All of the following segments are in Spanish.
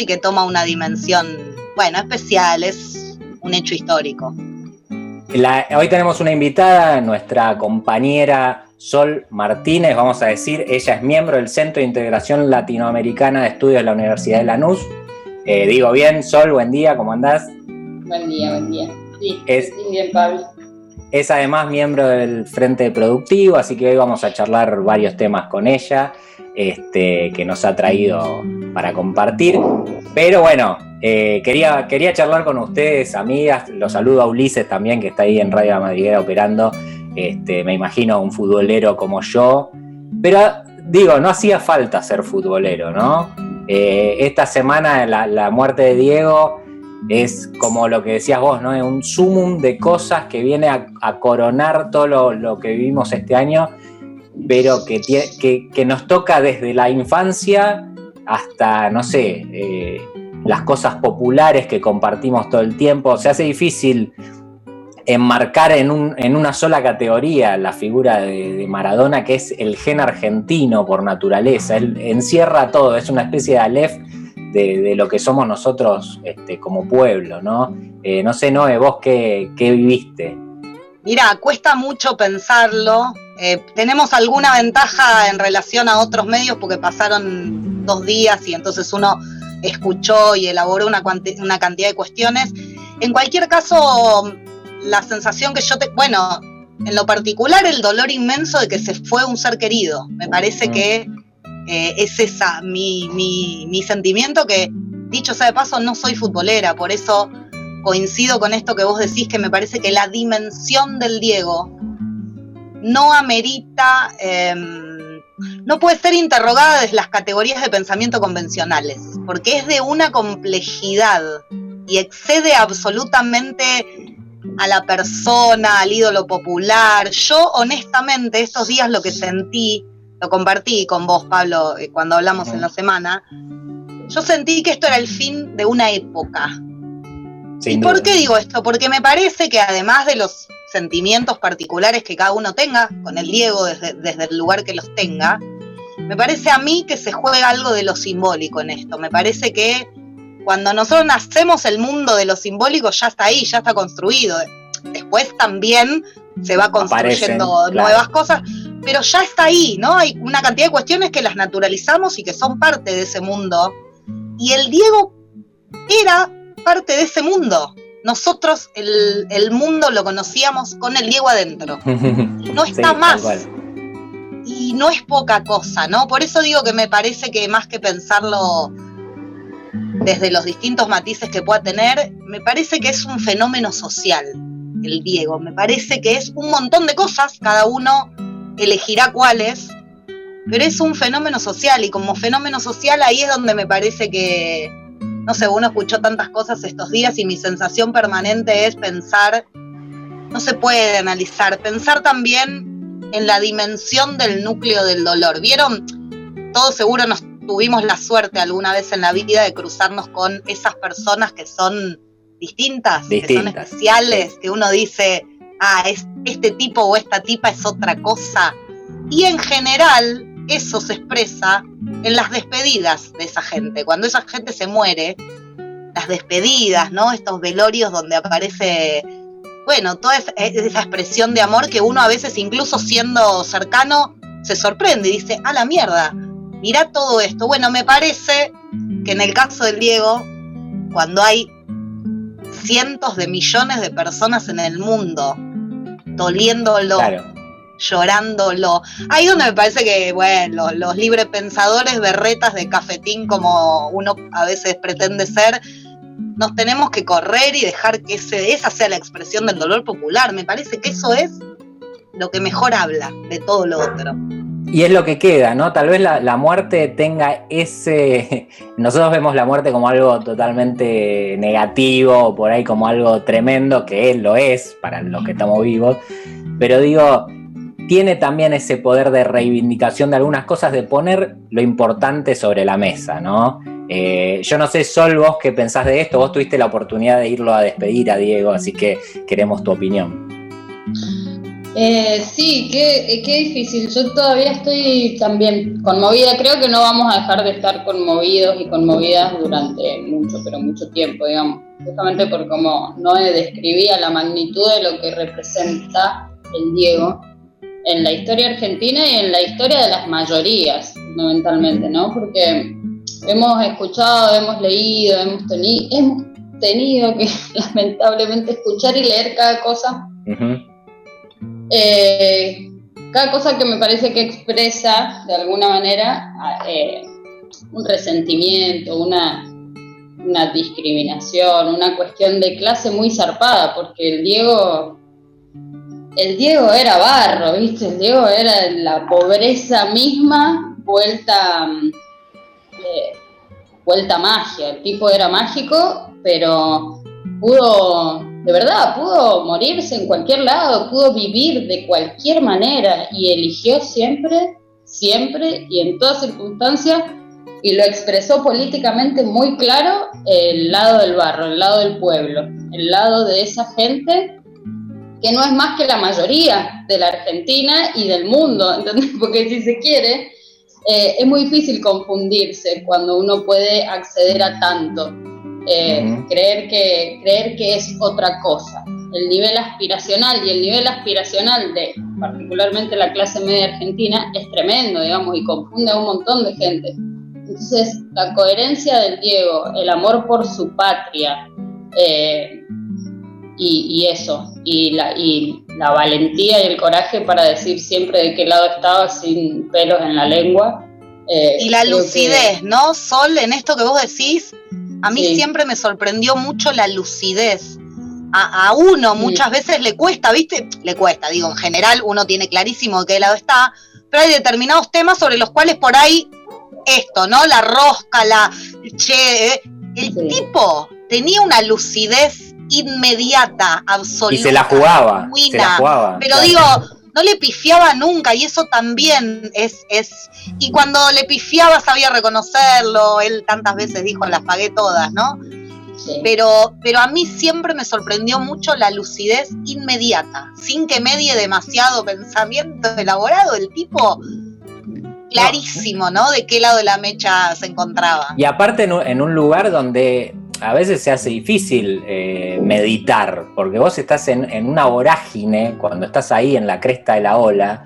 y que toma una dimensión, bueno, especial, es un hecho histórico. hoy tenemos una invitada, nuestra compañera Sol Martínez, vamos a decir, ella es miembro del Centro de Integración Latinoamericana de Estudios de la Universidad de Lanús. Eh, digo bien, Sol, buen día, ¿cómo andás? Buen día, buen día. Sí, es, bien, Pablo. Es además miembro del Frente Productivo, así que hoy vamos a charlar varios temas con ella este, que nos ha traído para compartir. Pero bueno, eh, quería, quería charlar con ustedes, amigas. Los saludo a Ulises también, que está ahí en Radio Madriguera operando. Este, me imagino un futbolero como yo. Pero digo, no hacía falta ser futbolero, ¿no? Eh, esta semana la, muerte de Diego es como lo que decías vos, ¿no? Es un sumum de cosas que viene a, coronar todo lo, que vivimos este año, pero que, que, nos toca desde la infancia hasta, no sé, eh, las cosas populares que compartimos todo el tiempo. Se hace difícil enmarcar en, una sola categoría la figura de, Maradona, que es el gen argentino por naturaleza. Él encierra todo, es una especie de Aleph de, lo que somos nosotros este, como pueblo, ¿no? Eh, no sé, Noé, vos qué, viviste. Mira, cuesta mucho pensarlo. Eh, tenemos alguna ventaja en relación a otros medios porque pasaron dos días y entonces uno escuchó y elaboró una, una cantidad de cuestiones. En cualquier caso, la sensación que yo te... Bueno, en lo particular el dolor inmenso de que se fue un ser querido. Me parece mm. que eh, es esa mi, mi, sentimiento que, dicho sea de paso, no soy futbolera, por eso coincido con esto que vos decís, que me parece que la dimensión del Diego no amerita, em, no puede ser interrogada desde las categorías de pensamiento convencionales, porque es de una complejidad y excede absolutamente a la persona, al ídolo popular. Yo honestamente estos días lo que sentí, lo compartí con vos, Pablo, eh, cuando hablamos en la semana, yo sentí que esto era el fin de una época. ¿Y por qué digo esto? Porque me parece que además de los sentimientos particulares que cada uno tenga, con el Diego desde, desde el lugar que los tenga, me parece a mí que se juega algo de lo simbólico en esto. Me parece que cuando nosotros nacemos el mundo de lo simbólico ya está ahí, ya está construido. Después también se va construyendo nuevas cosas, pero ya está ahí, ¿no? Hay una cantidad de cuestiones que las naturalizamos y que son parte de ese mundo. Y el Diego era parte de ese mundo. Nosotros el, el mundo lo conocíamos con el Diego adentro. No está más. Y no es poca cosa, ¿no? Por eso digo que me parece que más que pensarlo desde los distintos matices que pueda tener, me parece que es un fenómeno social, el Diego. Me parece que es un montón de cosas, cada uno elegirá cuáles, pero es un fenómeno social y como fenómeno social ahí es donde me parece que, no sé, uno escuchó tantas cosas estos días y mi sensación permanente es pensar, no se puede analizar, pensar también en la dimensión del núcleo del dolor. ¿Vieron? Todos seguro nos tuvimos la suerte alguna vez en la vida de cruzarnos con esas personas que son distintas, que son especiales, que uno dice, ah, es, este tipo o esta tipa es otra cosa. Y en general eso se expresa en las despedidas de esa gente. Cuando esa gente se muere, las despedidas, ¿no? Estos velorios donde aparece, bueno, toda esa, esa expresión de amor que uno a veces, incluso siendo cercano, se sorprende y dice, a la mierda, Mira todo esto. Bueno, me parece que en el caso del Diego, cuando hay cientos de millones de personas en el mundo doliéndolo, llorándolo, ahí donde me parece que, bueno, los, librepensadores berretas de cafetín como uno a veces pretende ser, nos tenemos que correr y dejar que ese, esa sea la expresión del dolor popular. Me parece que eso es lo que mejor habla de todo lo otro. Y es lo que queda, ¿no? Tal vez la, muerte tenga ese... Nosotros vemos la muerte como algo totalmente negativo, por ahí como algo tremendo, que él lo es para los que estamos vivos, pero digo, tiene también ese poder de reivindicación de algunas cosas, de poner lo importante sobre la mesa, ¿no? Eh, yo no sé, Sol, vos qué pensás de esto, vos tuviste la oportunidad de irlo a despedir a Diego, así que queremos tu opinión. Eh, sí, qué, qué difícil. Yo todavía estoy también conmovida. Creo que no vamos a dejar de estar conmovidos y conmovidas durante mucho, pero mucho tiempo, digamos. Justamente por cómo no describía la magnitud de lo que representa el Diego en la historia argentina y en la historia de las mayorías, fundamentalmente, ¿no? Porque hemos escuchado, hemos leído, hemos, hemos tenido que lamentablemente escuchar y leer cada cosa. Eh, cada cosa que me parece que expresa de alguna manera eh, un resentimiento, una, una discriminación, una cuestión de clase muy zarpada, porque el Diego el Diego era barro, ¿viste? El Diego era la pobreza misma vuelta, eh, vuelta magia. El tipo era mágico, pero pudo, de verdad, pudo morirse en cualquier lado, pudo vivir de cualquier manera y eligió siempre, siempre y en todas circunstancias y lo expresó políticamente muy claro el lado del barro, el lado del pueblo, el lado de esa gente que no es más que la mayoría de la Argentina y del mundo, ¿entendés? Porque si se quiere, eh, es muy difícil confundirse cuando uno puede acceder a tanto, eh, creer, que, creer que es otra cosa. El nivel aspiracional y el nivel aspiracional de particularmente la clase media argentina es tremendo, digamos, y confunde a un montón de gente. Entonces, la coherencia del Diego, el amor por su patria, eh, y, eso, y la, y la valentía y el coraje para decir siempre de qué lado estaba sin pelos en la lengua. Eh, y la lucidez, ¿no? Sol, en esto que vos decís, a mí siempre me sorprendió mucho la lucidez. A, uno muchas veces le cuesta, ¿viste? Le cuesta, digo, en general uno tiene clarísimo de qué lado está, pero hay determinados temas sobre los cuales por ahí esto, ¿no? La rosca, la... Che, eh, el tipo tenía una lucidez inmediata, absoluta. Y se la jugaba. se la jugaba pero digo, no le pifiaba nunca y eso también es, es... Y cuando le pifiaba sabía reconocerlo, él tantas veces dijo, las pagué todas, ¿no? Pero, pero a mí siempre me sorprendió mucho la lucidez inmediata, sin que medie demasiado pensamiento elaborado, el tipo clarísimo, ¿no? De qué lado de la mecha se encontraba. Y aparte en un lugar donde a veces se hace difícil eh, meditar, porque vos estás en, una vorágine, cuando estás ahí en la cresta de la ola,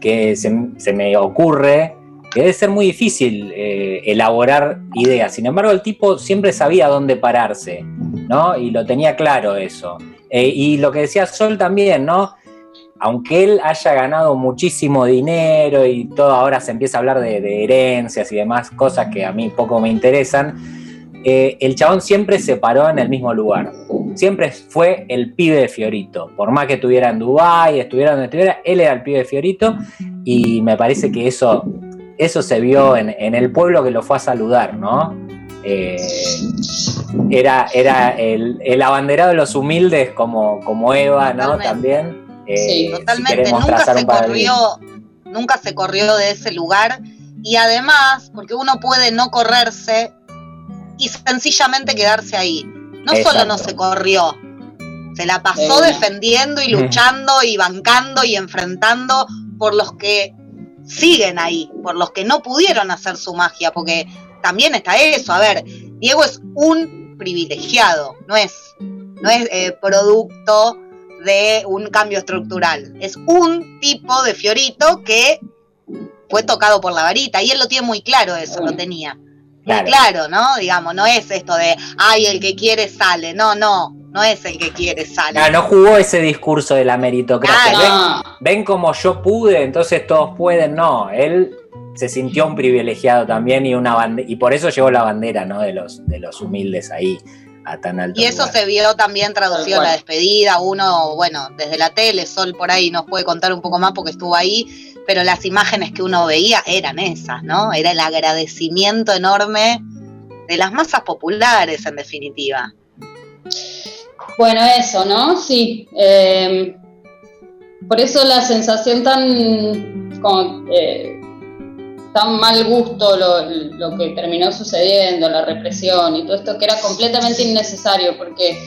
que se, me ocurre que debe ser muy difícil eh, elaborar ideas. Sin embargo, el tipo siempre sabía dónde pararse, ¿no? Y lo tenía claro eso. Eh, y lo que decía Sol también, ¿no? Aunque él haya ganado muchísimo dinero y todo ahora se empieza a hablar de herencias y demás cosas que a mí poco me interesan, eh, el chabón siempre se paró en el mismo lugar. Siempre fue el pibe de Fiorito. Por más que estuviera en Dubái, estuviera donde estuviera, él era el pibe de Fiorito y me parece que eso, eso se vio en, el pueblo que lo fue a saludar, ¿no? Eh, era era el, abanderado de los humildes como, como Eva, ¿no? También. Eh, sí, totalmente. nunca se corrió, nunca se corrió de ese lugar y además, porque uno puede no correrse y sencillamente quedarse ahí. No solo no se corrió, se la pasó defendiendo y luchando y bancando y enfrentando por los que siguen ahí, por los que no pudieron hacer su magia, porque también está eso. A ver, Diego es un privilegiado, no es, no es eh, producto de un cambio estructural. Es un tipo de Fiorito que fue tocado por la varita y él lo tiene muy claro eso, lo tenía. Claro. ¿no? Digamos, no es esto de, ay, el que quiere sale. No, no, no es el que quiere sale. No, no jugó ese discurso de la meritocracia. Ven, como yo pude, entonces todos pueden. No, él se sintió un privilegiado también y una y por eso llevó la bandera, ¿no? De los, de los humildes ahí. A tan alto y eso se vio también traducido en la despedida. Uno, bueno, desde la tele, Sol por ahí nos puede contar un poco más porque estuvo ahí pero las imágenes que uno veía eran esas, ¿no? Era el agradecimiento enorme de las masas populares, en definitiva. Bueno, eso, ¿no? Sí. Em, por eso la sensación tan, eh, tan mal gusto lo, que terminó sucediendo, la represión y todo esto, que era completamente innecesario, porque,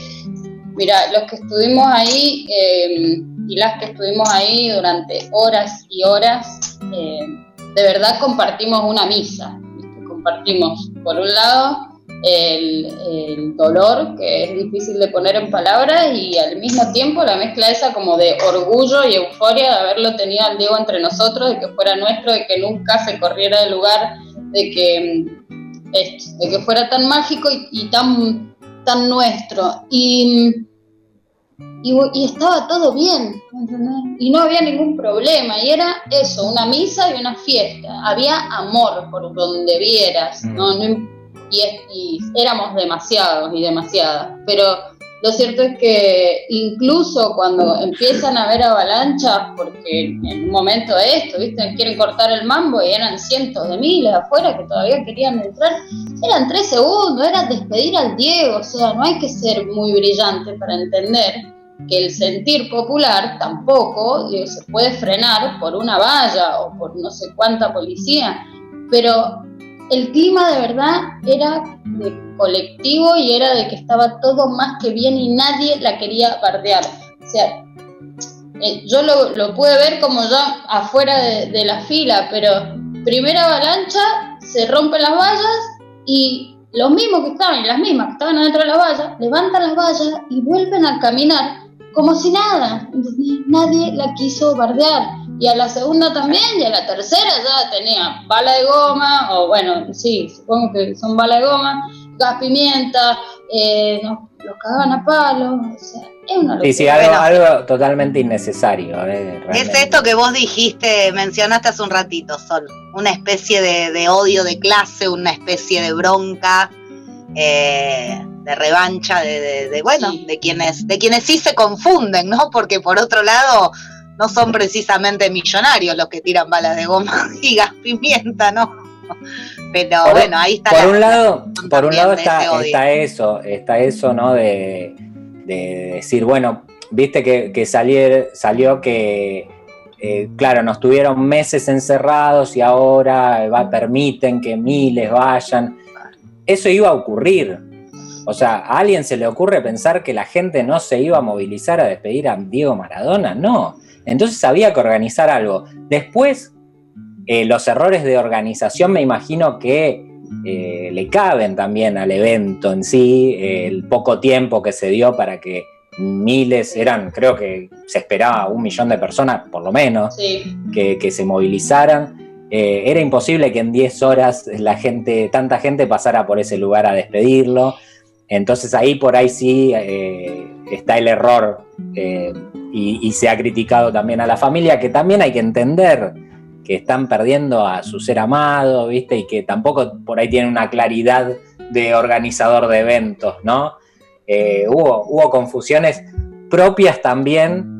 mira, los que estuvimos ahí... Eh, y las que estuvimos ahí durante horas y horas, eh, de verdad compartimos una misa. Compartimos, por un lado, el, dolor, que es difícil de poner en palabras, y al mismo tiempo la mezcla esa como de orgullo y euforia de haberlo tenido al Diego entre nosotros, de que fuera nuestro, de que nunca se corriera del lugar, de que, de que fuera tan mágico y, tan, tan nuestro. Y, y, estaba todo bien, Y no había ningún problema, y era eso, una misa y una fiesta. Había amor por donde vieras, ¿no? Mm. no y, éramos demasiados y demasiadas. Pero lo cierto es que incluso cuando empiezan a haber avalanchas, porque en un momento de esto, ¿viste? Quieren cortar el mambo y eran cientos de miles afuera que todavía querían entrar, eran tres segundos, era despedir al Diego, o sea, no hay que ser muy brillante para entender que el sentir popular tampoco se puede frenar por una valla o por no sé cuánta policía, pero el clima de verdad era de colectivo y era de que estaba todo más que bien y nadie la quería bardear. O sea, eh, yo lo, pude ver como ya afuera de, la fila, pero primera avalancha, se rompen las vallas y los mismos que estaban y las mismas que estaban adentro de la valla, levantan las vallas y vuelven a caminar como si nada. Nadie la quiso bardear y a la segunda también, y a la tercera ya tenía bala de goma, o bueno, sí, supongo que son bala de goma, gas pimienta, eh, los cagaban a palos, o sea, es una Sí, sí, algo, totalmente innecesario. Eh, es esto que vos dijiste, mencionaste hace un ratito, Sol, una especie de, odio de clase, una especie de bronca. Eh, de revancha de, de, bueno de quienes de quienes sí se confunden no porque por otro lado no son precisamente millonarios los que tiran balas de goma y gas pimienta, ¿no? Pero bueno, ahí está. Por un lado, por un lado está, eso, está eso, ¿no? De, decir, bueno, viste que, salió que, eh, claro, nos tuvieron meses encerrados y ahora va, permiten que miles vayan. Eso iba a ocurrir. O sea, ¿a alguien se le ocurre pensar que la gente no se iba a movilizar a despedir a Diego Maradona? No. Entonces había que organizar algo. Después, eh, los errores de organización me imagino que eh, le caben también al evento en sí, el poco tiempo que se dio para que miles, eran, creo que se esperaba un millón de personas, por lo menos, que, se movilizaran. Eh, era imposible que en 10 horas la gente, tanta gente pasara por ese lugar a despedirlo. Entonces ahí por ahí sí está el error y, se ha criticado también a la familia, que también hay que entender que están perdiendo a su ser amado, ¿viste? Y que tampoco por ahí tienen una claridad de organizador de eventos, ¿no? Eh, hubo, hubo confusiones propias también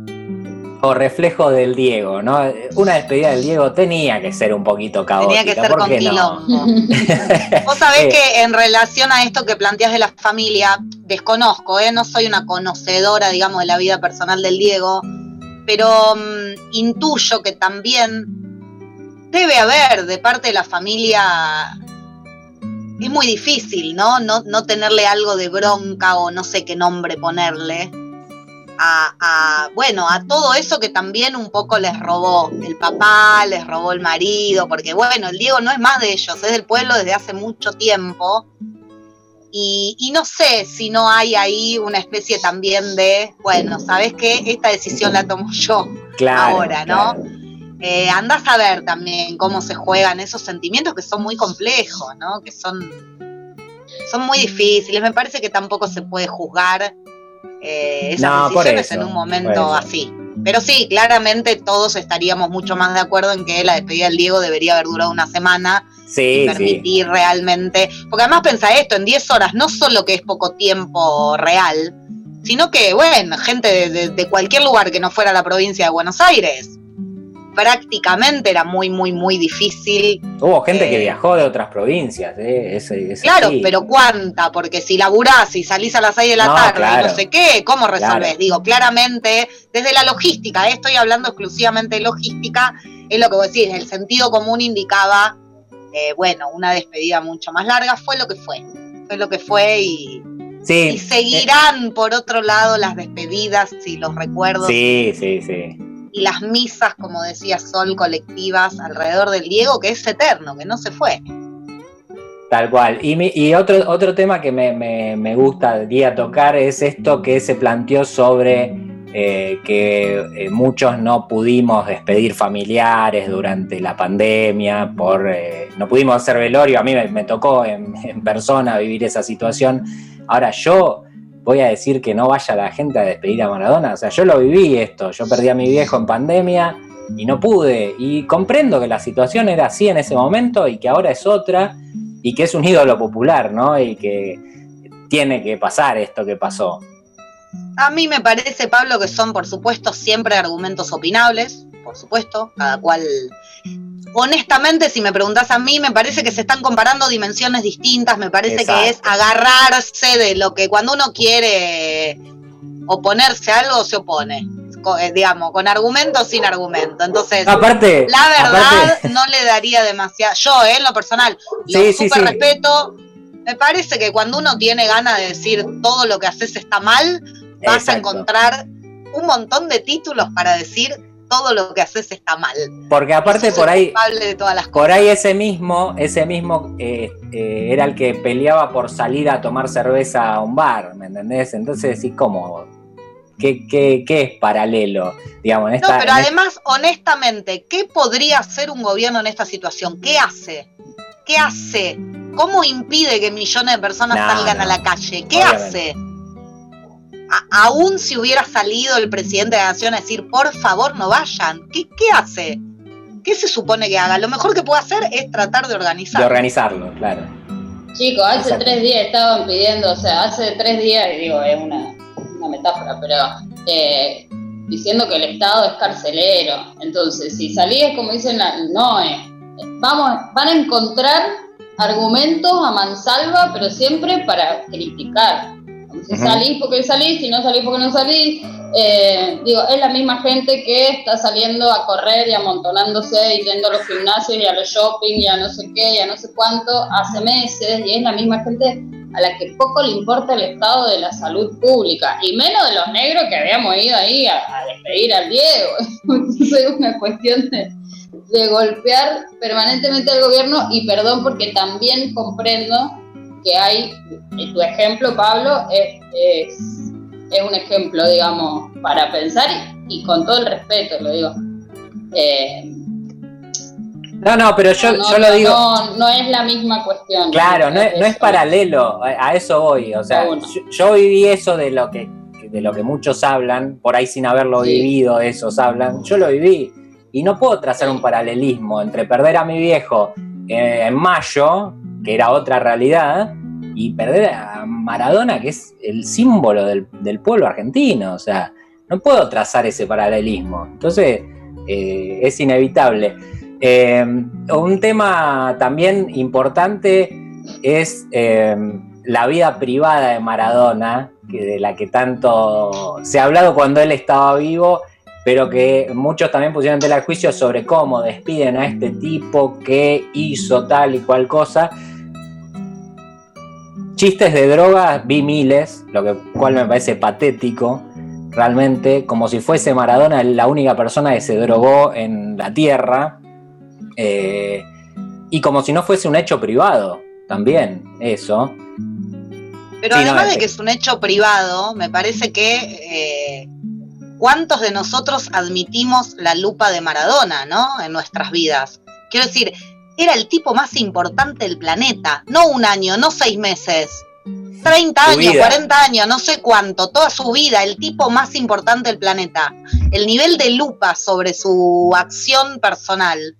reflejo del Diego, ¿no? Una despedida del Diego tenía que ser un poquito caótica. Tenía que ser con quilombo. Vos sabés que en relación a esto que planteas de la familia, desconozco, ¿eh? no soy una conocedora, digamos, de la vida personal del Diego, pero mm, intuyo que también debe haber de parte de la familia es muy difícil, ¿no? ¿no? No tenerle algo de bronca o no sé qué nombre ponerle a, bueno, a todo eso que también un poco les robó el papá, les robó el marido, porque bueno, el Diego no es más de ellos, es del pueblo desde hace mucho tiempo. Y, no sé si no hay ahí una especie también de, bueno, ¿sabes qué? Esta decisión la tomo yo ahora, ¿no? Eh, andás a ver también cómo se juegan esos sentimientos que son muy complejos, ¿no? Que son, son muy difíciles. Me parece que tampoco se puede juzgar eh, esas decisiones en un momento así. Pero sí, claramente todos estaríamos mucho más de acuerdo en que la despedida del Diego debería haber durado una semana sí, y permitir realmente. Porque además pensa esto, en 10 horas no solo que es poco tiempo real, sino que, bueno, gente de cualquier lugar que no fuera la provincia de Buenos Aires prácticamente era muy, muy, muy difícil. Hubo gente que eh, viajó de otras provincias, ¿eh? claro, pero ¿cuánta? Porque si laburás y salís a las 6 de la tarde y no sé qué, ¿cómo resolvés? Digo, claramente, desde la logística, ¿eh? estoy hablando exclusivamente de logística, es lo que vos decís, el sentido común indicaba, eh, bueno, una despedida mucho más larga, fue lo que fue, fue lo que fue y Sí. Y seguirán, por otro lado, las despedidas y los recuerdos. Sí, sí, sí. Y las misas, como decía Sol, colectivas alrededor del Diego, que es eterno, que no se fue. Tal cual. Y, y otro, otro tema que me, me, me gustaría tocar es esto que se planteó sobre eh, que eh, muchos no pudimos despedir familiares durante la pandemia, por, eh, no pudimos hacer velorio, a mí me, tocó en, persona vivir esa situación. Ahora yo voy a decir que no vaya la gente a despedir a Maradona, o sea, yo lo viví esto, yo perdí a mi viejo en pandemia y no pude, y comprendo que la situación era así en ese momento y que ahora es otra y que es un ídolo popular, ¿no? Y que tiene que pasar esto que pasó. A mí me parece, Pablo, que son, por supuesto, siempre argumentos opinables, por supuesto, cada cual... Honestamente, si me preguntas a mí, me parece que se están comparando dimensiones distintas, me parece que es agarrarse de lo que cuando uno quiere oponerse a algo, se opone eh, digamos, con argumento o sin argumento. Entonces, aparte, la verdad no le daría demasiado. Yo, eh, en lo personal, lo super respeto. Me parece que cuando uno tiene ganas de decir todo lo que haces está mal, vas a encontrar un montón de títulos para decir todo lo que haces está mal. Porque aparte por ahí, de todas las por ahí ese mismo, ese mismo eh, era el que peleaba por salir a tomar cerveza a un bar, ¿me entendés? Entonces decís, ¿cómo? ¿Qué, qué, qué es paralelo? Digamos, no, pero además, honestamente, ¿qué podría hacer un gobierno en esta situación? ¿Qué hace? ¿Qué hace? ¿Cómo impide que millones de personas salgan a la calle? ¿Qué hace? Aún si hubiera salido el presidente de la nación a decir, por favor, no vayan, ¿qué, qué hace? ¿Qué se supone que haga? Lo mejor que puede hacer es tratar de organizarlo. De organizarlo, claro. Chicos, hace tres días estaban pidiendo, o sea, hace tres días, digo, es una una metáfora, pero eh, diciendo que el Estado es carcelero. Entonces, si salís, como dicen, no, eh, vamos, van a encontrar argumentos a mansalva, pero siempre para criticar. Si salís porque salís, si no salís porque no salís. Eh, digo, es la misma gente que está saliendo a correr y amontonándose y yendo a los gimnasios y a los shopping y a no sé qué y a no sé cuánto hace meses y es la misma gente a la que poco le importa el estado de la salud pública, y menos de los negros que habíamos ido ahí a, despedir al Diego. Entonces es una cuestión de, golpear permanentemente al gobierno, y perdón porque también comprendo que hay, tu ejemplo, Pablo, es, es, un ejemplo, digamos, para pensar y, con todo el respeto, lo digo. Eh, no, no, pero yo, yo lo digo. No, no es la misma cuestión. Claro, no es, no es paralelo, a eso voy. O sea, yo, viví eso de lo que, de lo que muchos hablan, por ahí sin haberlo vivido, esos hablan. Yo lo viví. Y no puedo trazar un paralelismo entre perder a mi viejo eh, en mayo, que era otra realidad, y perder a Maradona, que es el símbolo del, pueblo argentino. O sea, no puedo trazar ese paralelismo. Entonces, eh, es inevitable. Eh, un tema también importante es eh, la vida privada de Maradona, que de la que tanto se ha hablado cuando él estaba vivo, pero que muchos también pusieron tela de juicio sobre cómo despiden a este tipo que hizo tal y cual cosa. Chistes de drogas vi miles, lo que, cual me parece patético, realmente, como si fuese Maradona la única persona que se drogó en la tierra. Eh, y como si no fuese un hecho privado, también, eso. Pero además de que es un hecho privado, me parece que eh, cuántos de nosotros admitimos la lupa de Maradona, ¿no? En nuestras vidas. Quiero decir, era el tipo más importante del planeta, no un año, no seis meses, 30 años, 40 años, no sé cuánto, toda su vida, el tipo más importante del planeta. El nivel de lupa sobre su acción personal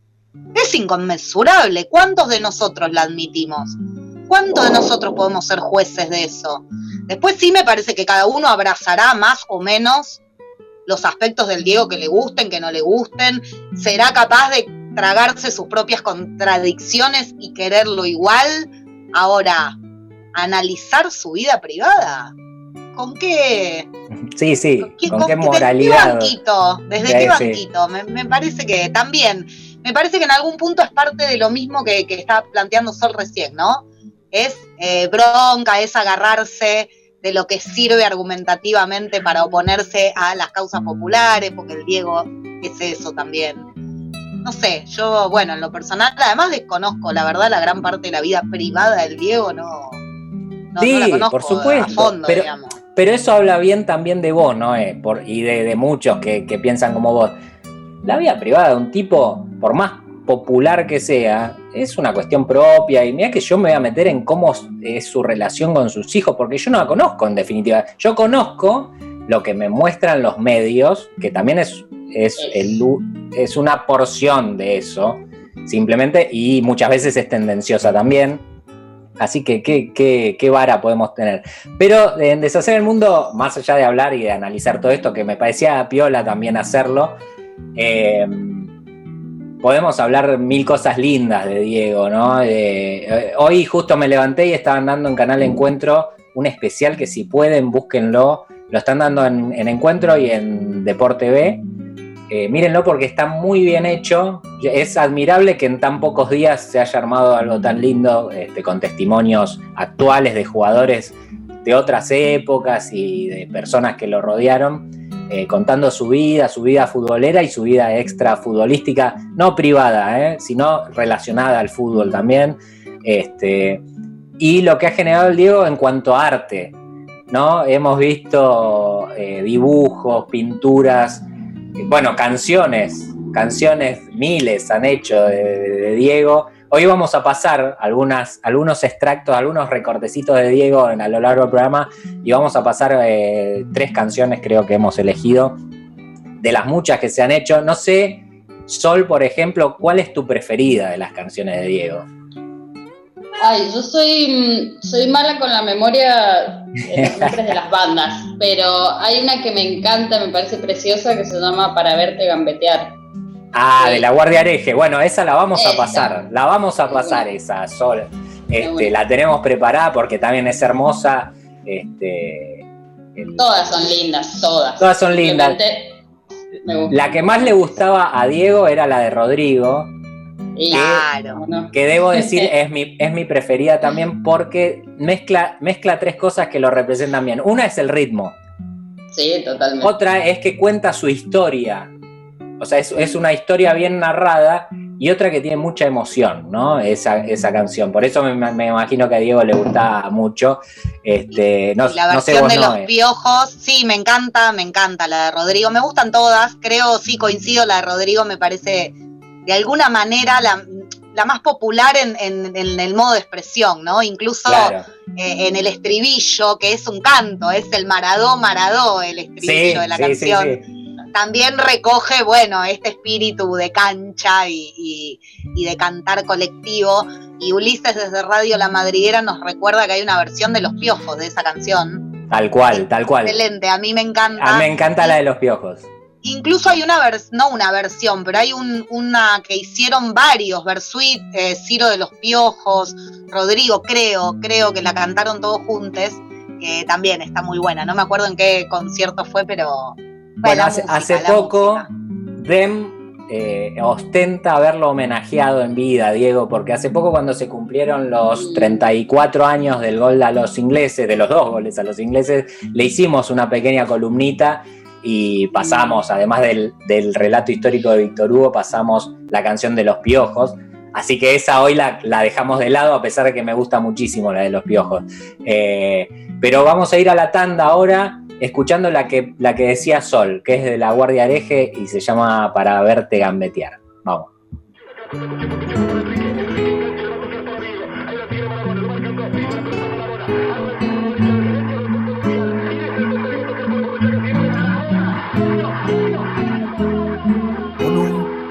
es inconmensurable. ¿Cuántos de nosotros la admitimos? ¿Cuántos de nosotros podemos ser jueces de eso? Después sí me parece que cada uno abrazará más o menos los aspectos del Diego que le gusten, que no le gusten, será capaz de tragarse sus propias contradicciones y quererlo igual. Ahora, analizar su vida privada. ¿Con qué? Sí, sí, ¿con qué, moralidad? ¿Desde qué banquito? ¿Desde qué banquito? Me, me, parece que también me parece que en algún punto es parte de lo mismo que, que está planteando Sol recién, ¿no? Es eh, bronca, es agarrarse de lo que sirve argumentativamente para oponerse a las causas populares, porque el Diego es eso también. No sé, yo, bueno, en lo personal, además desconozco, la verdad, la gran parte de la vida privada del Diego, no, sí, por supuesto. pero, pero, eso habla bien también de vos, ¿no? Por, y de, muchos que, piensan como vos. La vida privada de un tipo, por más popular que sea, es una cuestión propia. Y mira que yo me voy a meter en cómo es su relación con sus hijos, porque yo no la conozco en definitiva. Yo conozco lo que me muestran los medios, que también es, es, el, es una porción de eso, simplemente, y muchas veces es tendenciosa también Así que qué, vara podemos tener. Pero en Deshacer el Mundo, más allá de hablar y de analizar todo esto, que me parecía piola también hacerlo, eh, podemos hablar mil cosas lindas de Diego, ¿no? Eh, hoy justo me levanté y estaban dando en Canal Encuentro un especial que si pueden, búsquenlo. Lo están dando en, en Encuentro y en Deporte B eh, mírenlo porque está muy bien hecho. Es admirable que en tan pocos días se haya armado algo tan lindo este, con testimonios actuales de jugadores de otras épocas y de personas que lo rodearon, eh, contando su vida, su vida futbolera y su vida extra futbolística, no privada, eh, sino relacionada al fútbol también. Este, y lo que ha generado el Diego en cuanto a arte. ¿No? Hemos visto dibujos, pinturas, bueno, canciones, canciones miles han hecho de, Diego. Hoy vamos a pasar algunas, algunos extractos, algunos recortecitos de Diego a lo largo del programa y vamos a pasar eh, tres canciones creo que hemos elegido de las muchas que se han hecho. No sé, Sol, por ejemplo, ¿cuál es tu preferida de las canciones de Diego? Ay, yo soy, soy mala con la memoria de los nombres de las bandas, pero hay una que me encanta, me parece preciosa, que se llama Para verte gambetear. Ah, de la Guardia Areje. Bueno, esa la vamos a pasar. La vamos a pasar esa, Sol. Este, la tenemos preparada porque también es hermosa. Este, Todas son lindas, todas. Todas son lindas. La que más le gustaba a Diego era la de Rodrigo, Claro. Que debo decir es mi, es mi preferida también porque mezcla, mezcla tres cosas que lo representan bien. Una es el ritmo. Sí, totalmente. Otra es que cuenta su historia. O sea, es, una historia bien narrada y otra que tiene mucha emoción, ¿no? Esa, esa canción. Por eso me, imagino que a Diego le gusta mucho. Este, no, la versión de los piojos, sí, me encanta, me encanta la de Rodrigo. Me gustan todas, creo, sí, coincido, la de Rodrigo me parece de alguna manera la, más popular en, el modo de expresión, ¿no? Incluso eh, en el estribillo, que es un canto, es el maradó, maradó, el estribillo de la canción. También recoge, bueno, este espíritu de cancha y, de cantar colectivo. Y Ulises desde Radio La Madriguera nos recuerda que hay una versión de Los Piojos de esa canción. Tal cual, tal cual. Excelente, a mí me encanta. A mí me encanta la de Los Piojos. Incluso hay una versión, no una versión, pero hay una que hicieron varios, Versuit, eh, Ciro de los Piojos, Rodrigo, creo, creo que la cantaron todos juntos, que también está muy buena. No me acuerdo en qué concierto fue, pero. Bueno, hace, poco, Dem eh, ostenta haberlo homenajeado en vida, Diego, porque hace poco cuando se cumplieron los 34 años del gol a los ingleses, de los dos goles a los ingleses, le hicimos una pequeña columnita y pasamos, además del, relato histórico de Víctor Hugo, pasamos la canción de los piojos. Así que esa hoy la, dejamos de lado, a pesar de que me gusta muchísimo la de los piojos. Eh, pero vamos a ir a la tanda ahora, escuchando la que, la que decía Sol, que es de la Guardia Areje y se llama Para verte gambetear. Vamos.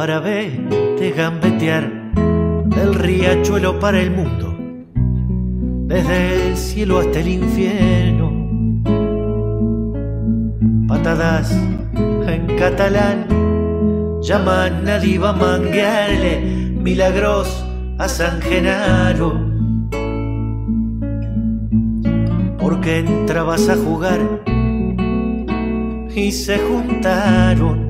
para verte gambetear del riachuelo para el mundo, desde el cielo hasta el infierno. Patadas en catalán llaman a Diva manguearle milagros a San Genaro. Porque entrabas a jugar y se juntaron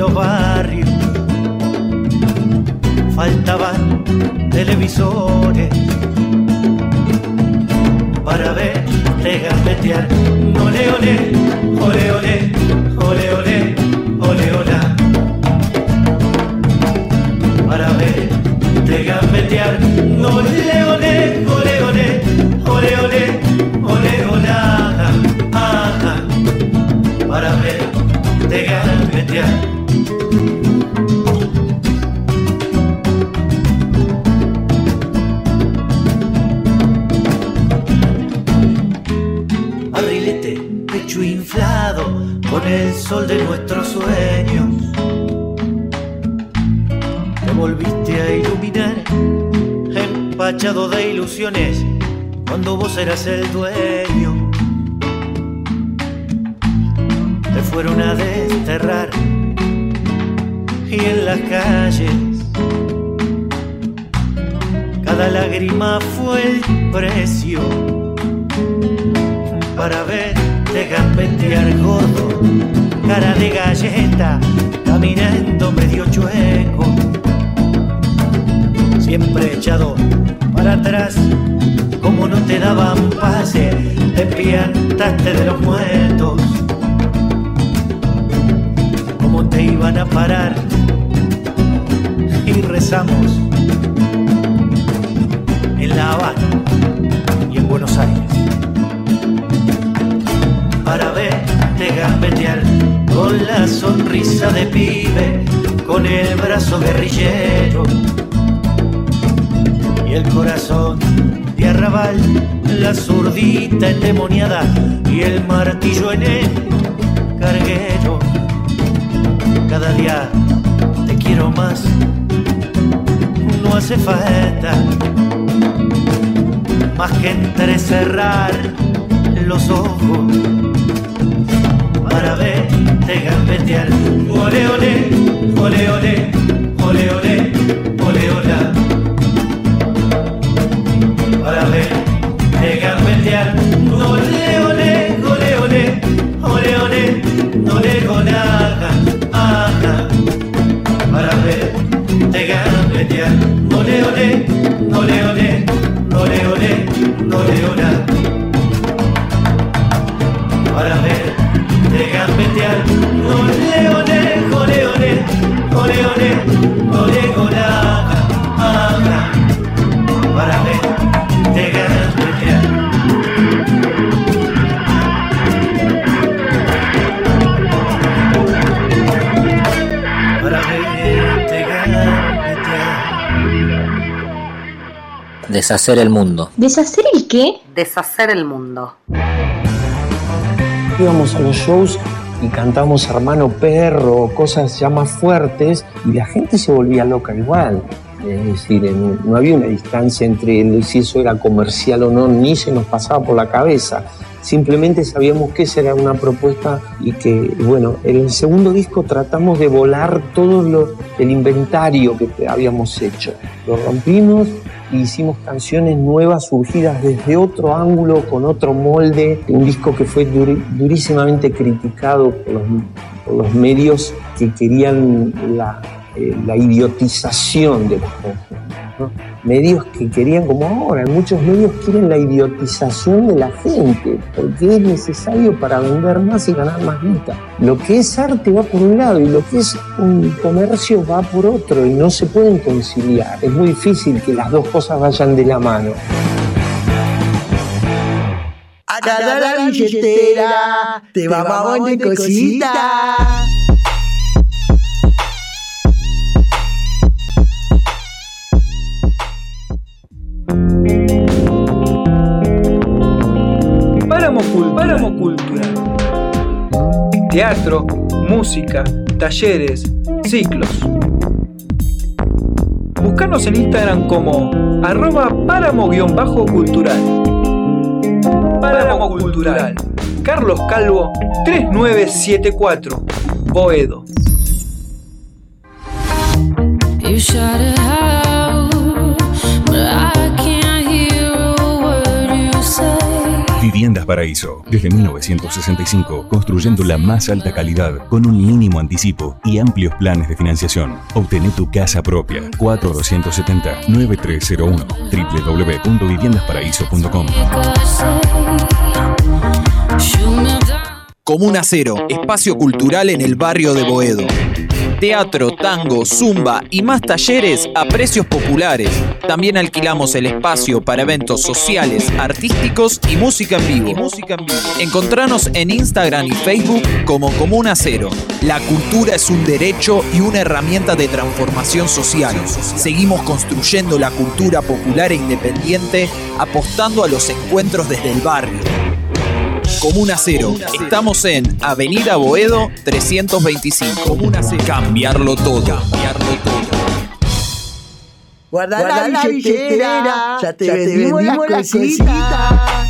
los barrios faltaban televisores para gambetear. Ole, ole, ole, ole, ole, ole, Deshacer el mundo. ¿Deshacer el qué? Deshacer el mundo íbamos a los shows y cantamos Hermano Perro, cosas ya más fuertes, y la gente se volvía loca igual. Es decir, no había una distancia entre si eso era comercial o no, ni se nos pasaba por la cabeza. Simplemente sabíamos que esa era una propuesta y que, bueno, en el segundo disco tratamos de volar todo lo, el inventario que habíamos hecho. Lo rompimos hicimos canciones nuevas surgidas desde otro ángulo, con otro molde, un disco que fue durísimamente criticado por los, medios que querían la, eh, idiotización de medios que querían, como ahora, muchos medios quieren la idiotización de la gente, porque es necesario para vender más y ganar más guita. Lo que es arte va por un lado y lo que es un comercio va por otro y no se pueden conciliar. Es muy difícil que las dos cosas vayan de la mano. Agarra la billetera, te vamos de cosita. Páramo, Cultural. Teatro, música, talleres, ciclos. Búscanos en Instagram como arroba páramo-cultural. Páramo Cultural. Carlos Calvo 3974. Boedo. Viviendas Paraíso. Desde 1965, construyendo la más alta calidad, con un mínimo anticipo y amplios planes de financiación. Obtené tu casa propia. 4270-9301. www.viviendasparaíso.com. Comuna Cero, espacio cultural en el barrio de Boedo teatro, tango, zumba y más talleres a precios populares. También alquilamos el espacio para eventos sociales, artísticos y música en vivo. música en. Encontranos en Instagram y Facebook como Comuna Cero. La cultura es un derecho y una herramienta de transformación social. Seguimos construyendo la cultura popular e independiente apostando a los encuentros desde el barrio. Comuna Cero. Estamos en Avenida Boedo 325. Comuna Cero. Cambiarlo todo. Cambiarlo todo. Guarda, la, billetera, ya te, vendimos, la, cosita.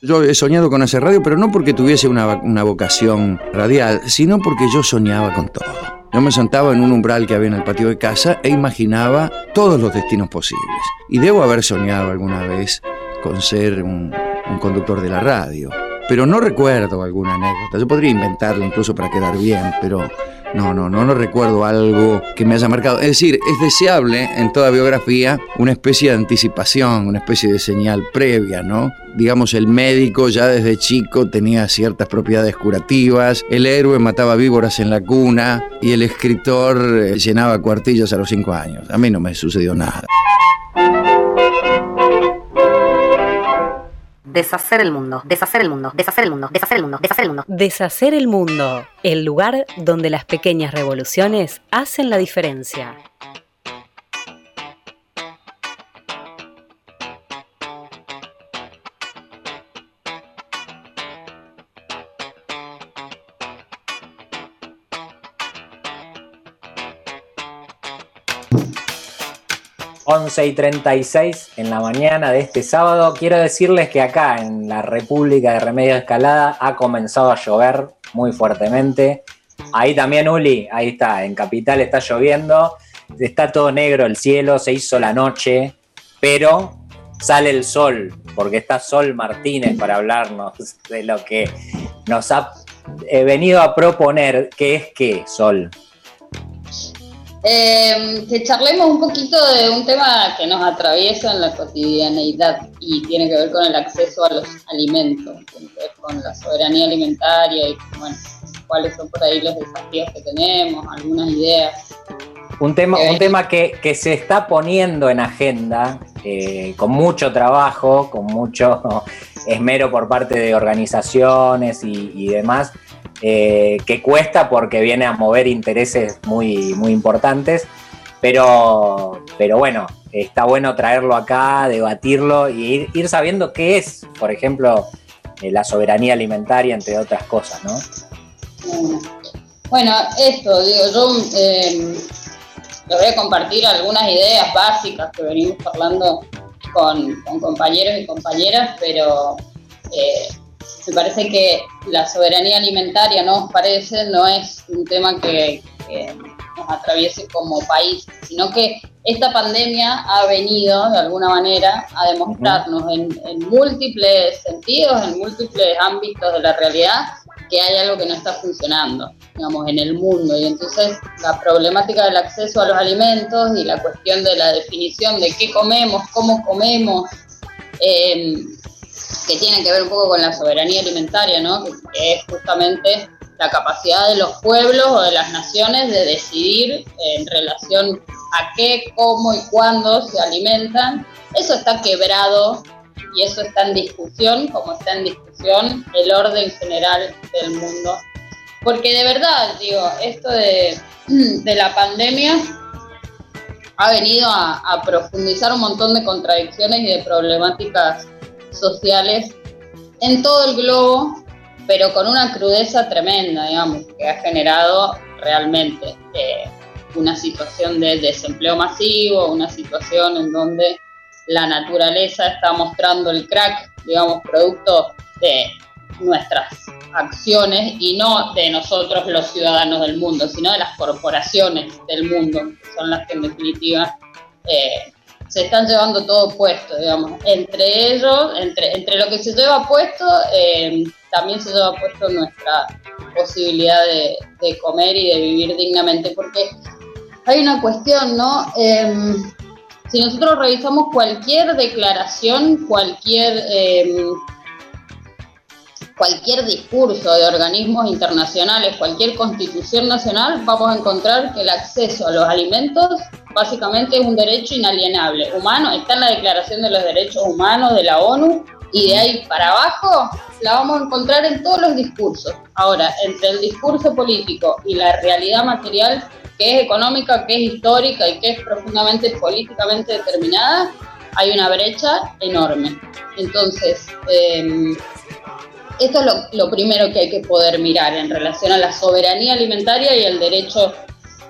Yo he soñado con hacer radio, pero no porque tuviese una, una vocación radial, sino porque yo soñaba con todo. Yo me sentaba en un umbral que había en el patio de casa e imaginaba todos los destinos posibles. Y debo haber soñado alguna vez con ser un, conductor de la radio. Pero no recuerdo alguna anécdota. Yo podría inventarla incluso para quedar bien, pero no, no, no, no recuerdo algo que me haya marcado. Es decir, es deseable en toda biografía una especie de anticipación, una especie de señal previa, ¿no? Digamos, el médico ya desde chico tenía ciertas propiedades curativas, el héroe mataba víboras en la cuna y el escritor eh, llenaba cuartillas a los cinco años. A mí no me sucedió nada. Deshacer el mundo, deshacer el mundo, deshacer el mundo, deshacer el mundo, deshacer el mundo. Deshacer el mundo, el lugar donde las pequeñas revoluciones hacen la diferencia. 11 y 36 en la mañana de este sábado. Quiero decirles que acá en la República de Remedio Escalada ha comenzado a llover muy fuertemente. Ahí también, Uli, ahí está, en Capital está lloviendo, está todo negro el cielo, se hizo la noche, pero sale el sol, porque está Sol Martínez para hablarnos de lo que nos ha eh, venido a proponer, que es qué, Sol. Eh, que charlemos un poquito de un tema que nos atraviesa en la cotidianeidad y tiene que ver con el acceso a los alimentos, tiene que ver con la soberanía alimentaria y bueno, cuáles son por ahí los desafíos que tenemos, algunas ideas. Un tema, un tema que, que, se está poniendo en agenda eh, con mucho trabajo, con mucho esmero por parte de organizaciones y, y demás, eh, que cuesta porque viene a mover intereses muy, muy importantes, pero, pero bueno, está bueno traerlo acá, debatirlo y ir, sabiendo qué es, por ejemplo, eh, la soberanía alimentaria, entre otras cosas, ¿no? Bueno, esto, digo, yo eh, les voy a compartir algunas ideas básicas que venimos hablando con, compañeros y compañeras, pero eh, me parece que la soberanía alimentaria, ¿no parece? No es un tema que, nos atraviese como país, sino que esta pandemia ha venido de alguna manera a demostrarnos en, múltiples sentidos, en múltiples ámbitos de la realidad, que hay algo que no está funcionando, digamos, en el mundo. Y entonces la problemática del acceso a los alimentos y la cuestión de la definición de qué comemos, cómo comemos, eh, que tiene que ver un poco con la soberanía alimentaria, ¿no? que, es justamente la capacidad de los pueblos o de las naciones de decidir en relación a qué, cómo y cuándo se alimentan. Eso está quebrado y eso está en discusión, como está en discusión el orden general del mundo. Porque de verdad, digo, esto de, la pandemia ha venido a profundizar un montón de contradicciones y de problemáticas sociales en todo el globo, pero con una crudeza tremenda, digamos, que ha generado realmente eh, una situación de desempleo masivo, una situación en donde la naturaleza está mostrando el crack, digamos, producto de nuestras acciones y no de nosotros los ciudadanos del mundo, sino de las corporaciones del mundo, que son las que en definitiva eh, se están llevando todo puesto, digamos. Entre ellos, entre, entre lo que se lleva puesto, eh, también se lleva puesto nuestra posibilidad de, comer y de vivir dignamente, porque hay una cuestión, ¿no? Em, si nosotros revisamos cualquier declaración, cualquier, em, cualquier discurso de organismos internacionales, cualquier constitución nacional, vamos a encontrar que el acceso a los alimentos básicamente es un derecho inalienable, humano, está en la Declaración de los Derechos Humanos de la ONU y de ahí para abajo la vamos a encontrar en todos los discursos. Ahora, entre el discurso político y la realidad material, que es económica, que es histórica y que es profundamente políticamente determinada, hay una brecha enorme. Entonces, em, esto es lo, primero que hay que poder mirar en relación a la soberanía alimentaria y el derecho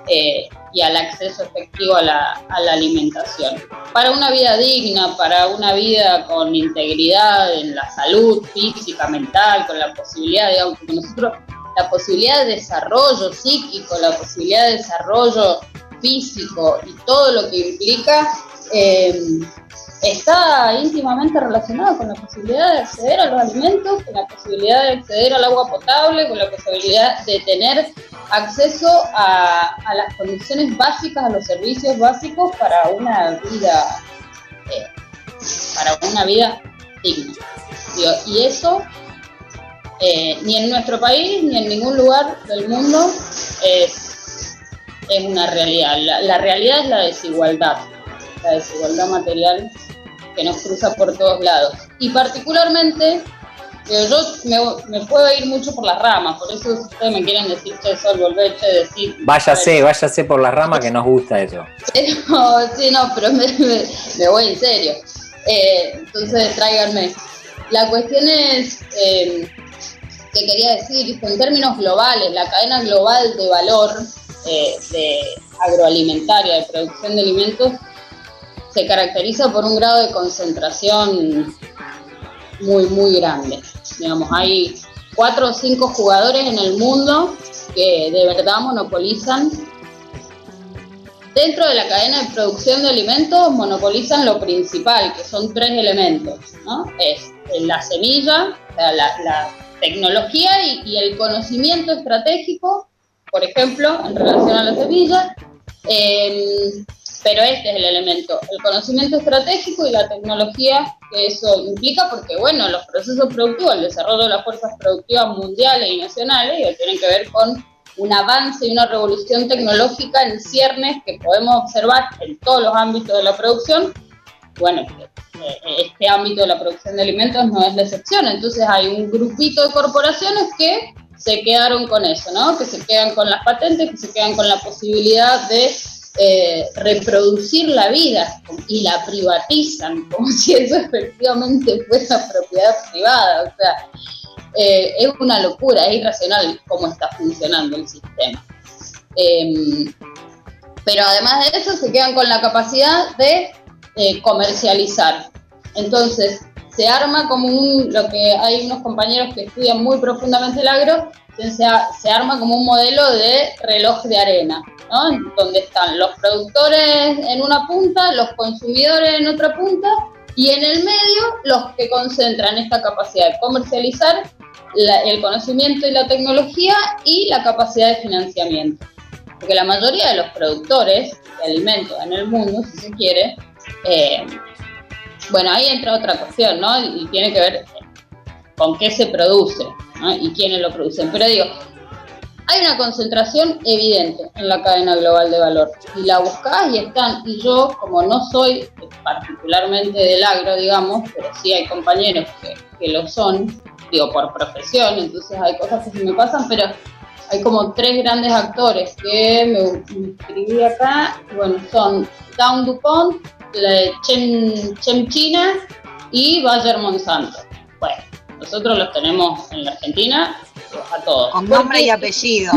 eh, y al acceso efectivo a la, alimentación. Para una vida digna, para una vida con integridad en la salud física, mental, con la posibilidad, digamos, que nosotros, la posibilidad de desarrollo psíquico, la posibilidad de desarrollo físico y todo lo que implica, eh, está íntimamente relacionado con la posibilidad de acceder a los alimentos, con la posibilidad de acceder al agua potable, con la posibilidad de tener acceso a, las condiciones básicas, a los servicios básicos para una vida, eh, para una vida digna. Y eso eh, ni en nuestro país ni en ningún lugar del mundo es, es una realidad. la realidad es la desigualdad, la desigualdad material que nos cruza por todos lados. Y particularmente, yo me, puedo ir mucho por las ramas, por eso ustedes me quieren decir, che, Sol, volver, che, decir... Váyase, váyase por las ramas que nos gusta eso. sí, no, pero me, voy en serio. Eh, entonces, tráiganme. La cuestión es... Eh, que quería decir, en términos globales, la cadena global de valor eh, de agroalimentaria, de producción de alimentos, se caracteriza por un grado de concentración muy, muy grande. Digamos, hay cuatro o cinco jugadores en el mundo que de verdad monopolizan. Dentro de la cadena de producción de alimentos monopolizan lo principal, que son tres elementos. ¿no? Es la semilla, la, tecnología y, el conocimiento estratégico, por ejemplo, en relación a la semilla. Em, pero este es el elemento, el conocimiento estratégico y la tecnología que eso implica, porque bueno, los procesos productivos, el desarrollo de las fuerzas productivas mundiales y nacionales, tienen que ver con un avance y una revolución tecnológica en ciernes que podemos observar en todos los ámbitos de la producción. Bueno, eh, este ámbito de la producción de alimentos no es la excepción, entonces hay un grupito de corporaciones que se quedaron con eso, ¿no? Que se quedan con las patentes, que se quedan con la posibilidad de eh, reproducir la vida y la privatizan como si eso efectivamente fuera propiedad privada. O sea, eh, es una locura, es irracional cómo está funcionando el sistema. Em, pero además de eso se quedan con la capacidad de eh, comercializar. Entonces, se arma como un, lo que hay unos compañeros que estudian muy profundamente el agro, se, arma como un modelo de reloj de arena. Donde están los productores en una punta, los consumidores en otra punta y en el medio los que concentran esta capacidad de comercializar el conocimiento y la tecnología y la capacidad de financiamiento. Porque la mayoría de los productores de alimentos en el mundo, si se quiere, eh, bueno, ahí entra otra cuestión, ¿no? Y tiene que ver con qué se produce y quiénes lo producen. Pero digo, hay una concentración evidente en la cadena global de valor y la buscás y están, y yo como no soy particularmente del agro, digamos, pero sí hay compañeros que, que lo son, digo, por profesión, entonces hay cosas que se me pasan, pero hay como tres grandes actores que me, inscribí acá, bueno, son Down DuPont, Chem, China y Bayer Monsanto. Nosotros los tenemos en la Argentina a todos. Con nombre y apellido.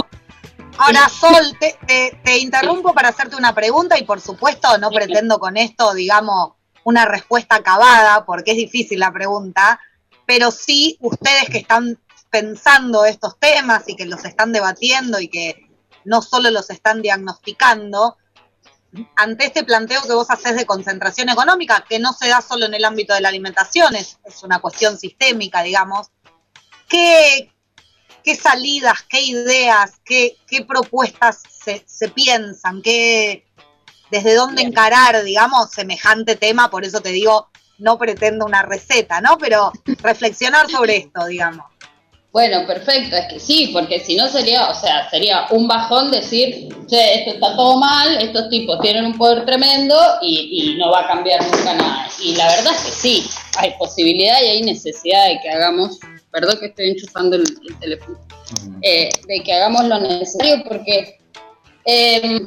Ahora, Sol, te, interrumpo para hacerte una pregunta y por supuesto no pretendo con esto, digamos, una respuesta acabada, porque es difícil la pregunta, pero sí ustedes que están pensando estos temas y que los están debatiendo y que no solo los están diagnosticando, ante este planteo que vos haces de concentración económica, que no se da solo en el ámbito de la alimentación, es, una cuestión sistémica, digamos, ¿qué, qué salidas, qué ideas, qué, qué propuestas se, se, piensan, qué, desde dónde encarar, digamos, semejante tema? Por eso te digo, no pretendo una receta, ¿no? Pero reflexionar sobre esto, digamos. Bueno, perfecto, es que sí, porque si no sería, o sea, sería un bajón decir, che, esto está todo mal, estos tipos tienen un poder tremendo y, no va a cambiar nunca nada. Y la verdad es que sí, hay posibilidad y hay necesidad de que hagamos, perdón que estoy enchufando el, teléfono, eh, de que hagamos lo necesario porque... Eh,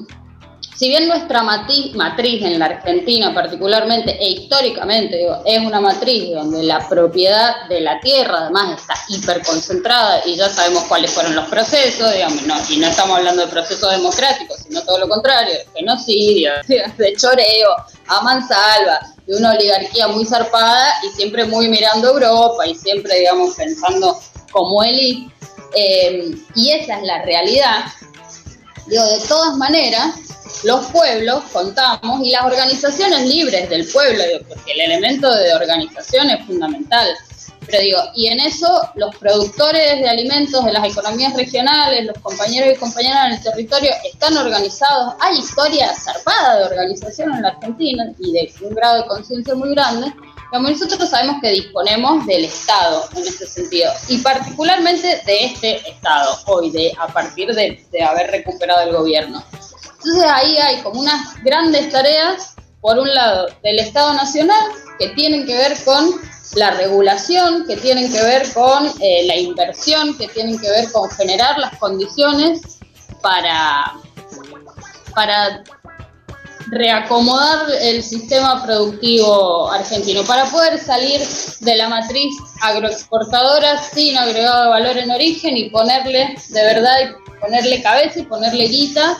si bien nuestra matriz, matriz en la Argentina particularmente e históricamente es una matriz donde la propiedad de la tierra además está hiperconcentrada y ya sabemos cuáles fueron los procesos, digamos, y no estamos hablando de procesos democráticos, sino todo lo contrario, de genocidio, de choreo, a mansalva, de una oligarquía muy zarpada y siempre muy mirando Europa y siempre, digamos, pensando como élite. Eh, y esa es la realidad. Digo, de todas maneras, los pueblos contamos y las organizaciones libres del pueblo, porque el elemento de organización es fundamental. Pero digo, y en eso los productores de alimentos de las economías regionales, los compañeros y compañeras en el territorio están organizados. Hay historia zarpada de organización en la Argentina y de un grado de conciencia muy grande. Como nosotros sabemos que disponemos del Estado en ese sentido, y particularmente de este Estado hoy, de, a partir de, de haber recuperado el gobierno. Entonces ahí hay como unas grandes tareas, por un lado, del Estado Nacional, que tienen que ver con la regulación, que tienen que ver con eh, la inversión, que tienen que ver con generar las condiciones para, para reacomodar el sistema productivo argentino, para poder salir de la matriz agroexportadora sin agregado de valor en origen y ponerle, de verdad, ponerle cabeza y ponerle guita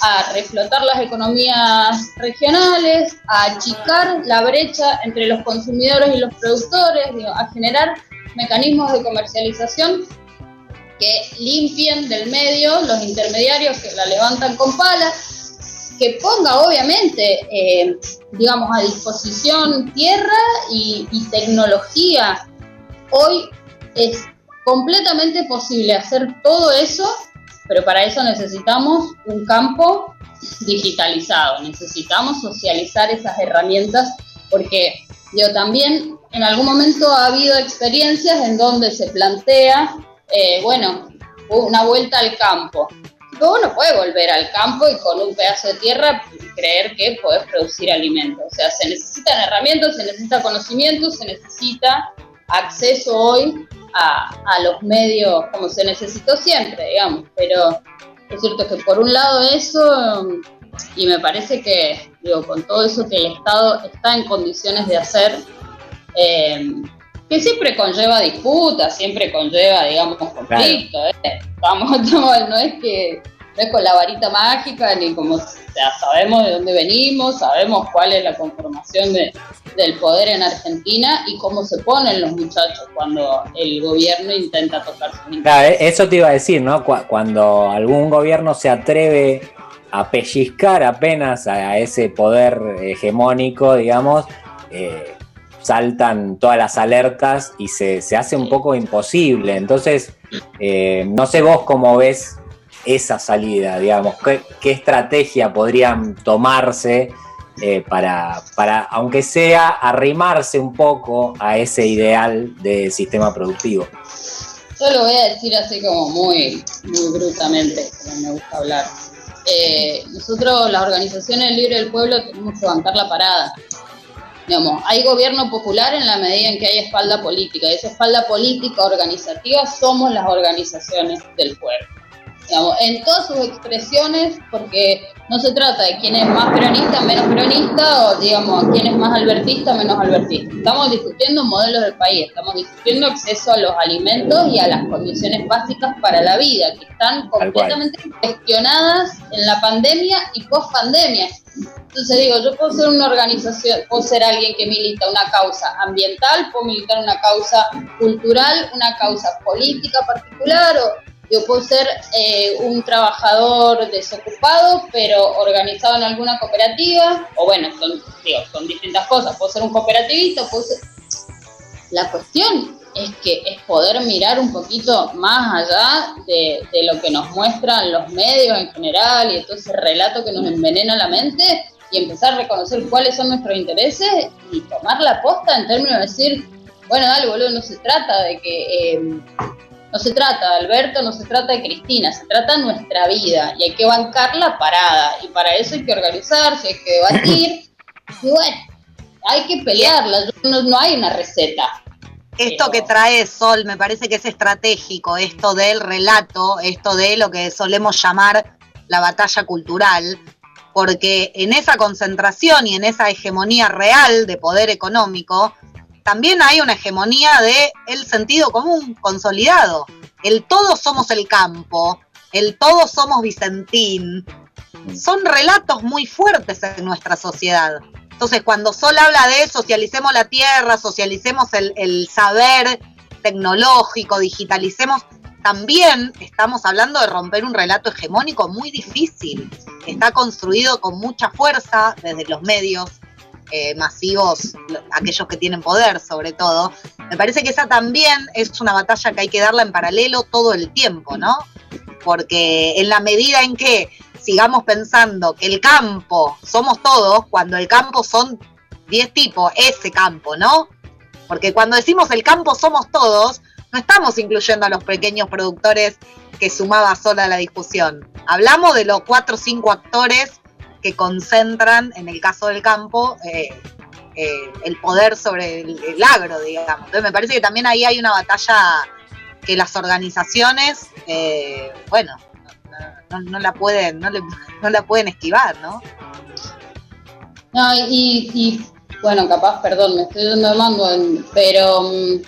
a reflotar las economías regionales, a achicar la brecha entre los consumidores y los productores, a generar mecanismos de comercialización que limpien del medio los intermediarios que la levantan con palas, que ponga obviamente, eh, digamos, a disposición tierra y, y tecnología. Hoy es completamente posible hacer todo eso pero para eso necesitamos un campo digitalizado, necesitamos socializar esas herramientas porque yo también en algún momento ha habido experiencias en donde se plantea, eh, bueno, una vuelta al campo. Luego uno puede volver al campo y con un pedazo de tierra creer que puedes producir alimentos. O sea, se necesitan herramientas, se necesita conocimiento, se necesita acceso hoy a, los medios como se necesitó siempre, digamos, pero es cierto que por un lado eso, y me parece que, digo, con todo eso que el Estado está en condiciones de hacer, eh, que siempre conlleva disputas, siempre conlleva, digamos, conflicto, ¿eh? no es que no es con la varita mágica, ni como, o sea, sabemos de dónde venimos, sabemos cuál es la conformación de, del poder en Argentina y cómo se ponen los muchachos cuando el gobierno intenta tocar su Claro, e-, eso te iba a decir, ¿no? Cuando algún gobierno se atreve a pellizcar apenas a ese poder hegemónico, digamos, eh, saltan todas las alertas y se, hace un poco imposible. Entonces, eh, no sé vos cómo ves esa salida, digamos, qué, estrategia podrían tomarse eh, para, para, aunque sea, arrimarse un poco a ese ideal de sistema productivo. Yo lo voy a decir así como muy, muy brutamente, como me gusta hablar. Eh, nosotros, las organizaciones Libre del Pueblo, tenemos que bancar la parada. Digamos, hay gobierno popular en la medida en que hay espalda política. Y esa espalda política organizativa somos las organizaciones del pueblo en todas sus expresiones, porque no se trata de quién es más peronista, menos peronista, o digamos, quién es más albertista, menos albertista. Estamos discutiendo modelos del país, estamos discutiendo acceso a los alimentos y a las condiciones básicas para la vida, que están completamente cuestionadas en la pandemia y post pandemia. Entonces digo, yo puedo ser una organización, puedo ser alguien que milita una causa ambiental, puedo militar una causa cultural, una causa política particular, o yo puedo ser eh, un trabajador desocupado, pero organizado en alguna cooperativa, o bueno, son, son distintas cosas. Puedo ser un cooperativista, puedo ser... La cuestión es que es poder mirar un poquito más allá de, de, lo que nos muestran los medios en general y todo ese relato que nos envenena la mente y empezar a reconocer cuáles son nuestros intereses y tomar la posta en términos de decir, bueno, dale, boludo, no se trata de que... Eh, no se trata de Alberto, no se trata de Cristina, se trata de nuestra vida y hay que bancar la parada. Y para eso hay que organizarse, hay que debatir. y bueno, hay que pelearla, no, hay una receta. Esto que trae Sol me parece que es estratégico, esto del relato, esto de lo que solemos llamar la batalla cultural, porque en esa concentración y en esa hegemonía real de poder económico, también hay una hegemonía de el sentido común consolidado. El todos somos el campo, el todos somos Vicentín. Son relatos muy fuertes en nuestra sociedad. Entonces, cuando Sol habla de socialicemos la tierra, socialicemos el, saber tecnológico, digitalicemos, también estamos hablando de romper un relato hegemónico muy difícil. Está construido con mucha fuerza desde los medios, eh, masivos, aquellos que tienen poder sobre todo, me parece que esa también es una batalla que hay que darla en paralelo todo el tiempo, ¿no? Porque en la medida en que sigamos pensando que el campo somos todos, cuando el campo son 10 tipos, ese campo, ¿no? Porque cuando decimos el campo somos todos, no estamos incluyendo a los pequeños productores que sumaba sola la discusión. Hablamos de los cuatro o cinco actores que concentran, en el caso del campo, eh, eh, el poder sobre el, agro, digamos. Entonces me parece que también ahí hay una batalla que las organizaciones, eh, bueno, no, la pueden, no, la pueden esquivar, ¿no? No, y, y, bueno, capaz, perdón, me estoy dando mando, pero mm,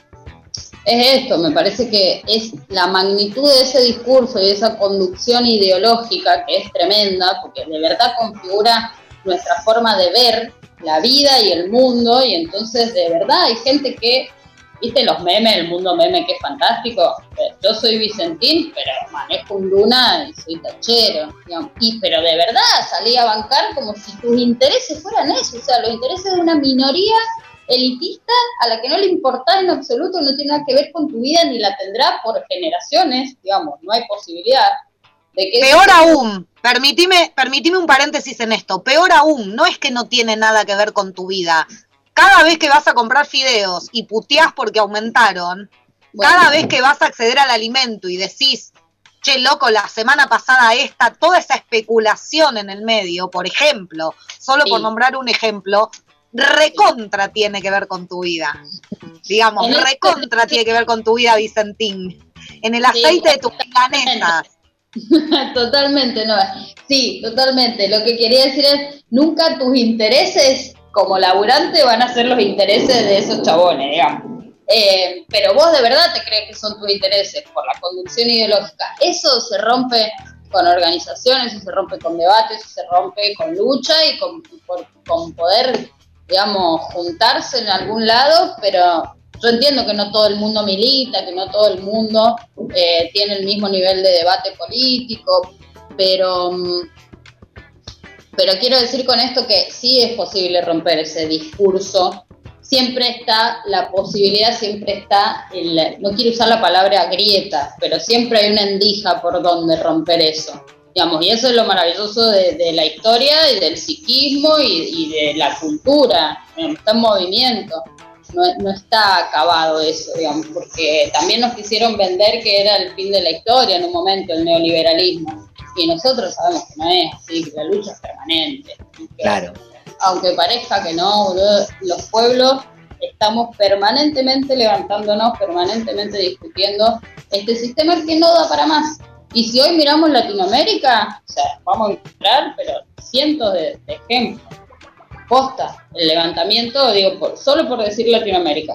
es esto, me parece que es la magnitud de ese discurso y esa conducción ideológica que es tremenda, porque de verdad configura nuestra forma de ver la vida y el mundo, y entonces de verdad hay gente que, viste los memes, el mundo meme que es fantástico, yo soy Vicentín, pero manejo un Luna y soy tachero, y pero de verdad salí a bancar como si tus intereses fueran eso, o sea, los intereses de una minoría elitista a la que no le importa en absoluto, no tiene nada que ver con tu vida ni la tendrá por generaciones, digamos, no hay posibilidad de que... Peor aún, permitime, permitime un paréntesis en esto, peor aún, no es que no tiene nada que ver con tu vida. Cada vez que vas a comprar fideos y puteás porque aumentaron, cada vez que vas a acceder al alimento y decís, che, loco, la semana pasada esta, toda esa especulación en el medio, por ejemplo, solo por nombrar un ejemplo, recontra tiene que ver con tu vida. Digamos, recontra tiene que ver con tu vida, Vicentín. En el aceite de tus planetas. totalmente, no. Sí, totalmente. Lo que quería decir es, nunca tus intereses como laburante van a ser los intereses de esos chabones, digamos. Eh, pero vos de verdad te crees que son tus intereses por la conducción ideológica. Eso se rompe con organizaciones, eso se rompe con debates, eso se rompe con lucha y con, con poder digamos, juntarse en algún lado, pero yo entiendo que no todo el mundo milita, que no todo el mundo eh, tiene el mismo nivel de debate político, pero, mm, pero quiero decir con esto que sí es posible romper ese discurso siempre está la posibilidad, siempre está, el, no quiero usar la palabra grieta, pero siempre hay una endija por donde romper eso. Digamos, y eso es lo maravilloso de, la historia y del psiquismo y, de la cultura, está en movimiento. No, no, está acabado eso, digamos, porque también nos quisieron vender que era el fin de la historia en un momento, el neoliberalismo. Y nosotros sabemos que no es así, que la lucha es permanente. claro aunque parezca que no, los pueblos estamos permanentemente levantándonos, permanentemente discutiendo este sistema que no da para más. Y si hoy miramos Latinoamérica, o sea, vamos a encontrar, pero cientos de, ejemplos. Posta, el levantamiento, digo, solo por decir Latinoamérica,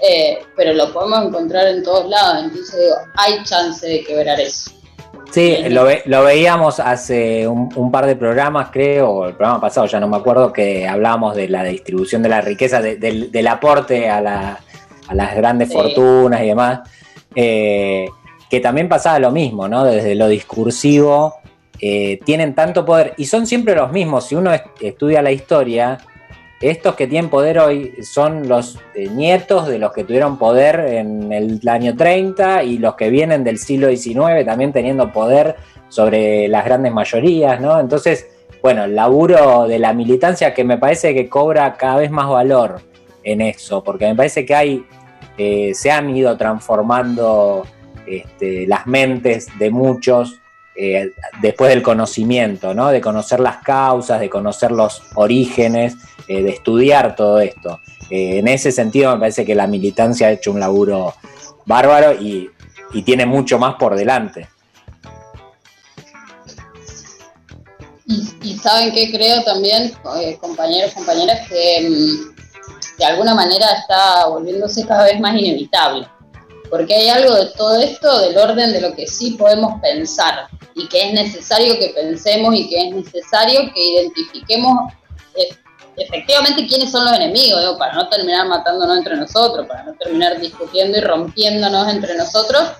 eh, pero lo podemos encontrar en todos lados, entonces digo, hay chance de quebrar eso. Sí, lo, lo veíamos hace un, par de programas, creo, o el programa pasado, ya no me acuerdo, que hablábamos de la distribución de la riqueza, del, aporte a, las grandes fortunas y demás, eh, que también pasaba lo mismo, ¿no? Desde lo discursivo, eh, tienen tanto poder, y son siempre los mismos, si uno estudia la historia, estos que tienen poder hoy son los eh, nietos de los que tuvieron poder en el año 30 y los que vienen del siglo XIX también teniendo poder sobre las grandes mayorías, ¿no? Entonces, bueno, el laburo de la militancia que me parece que cobra cada vez más valor en eso, porque me parece que hay, eh, se han ido transformando este, las mentes de muchos eh, después del conocimiento, ¿no? De conocer las causas, de conocer los orígenes eh, de estudiar todo esto. Eh, en ese sentido me parece que la militancia ha hecho un laburo bárbaro y, tiene mucho más por delante. Y, saben que creo también, compañeros, compañeras, que mm, de alguna manera está volviéndose cada vez más inevitable. Porque hay algo de todo esto del orden de lo que sí podemos pensar y que es necesario que pensemos y que es necesario que identifiquemos efectivamente quiénes son los enemigos, para no terminar matándonos entre nosotros, para no terminar discutiendo y rompiéndonos entre nosotros,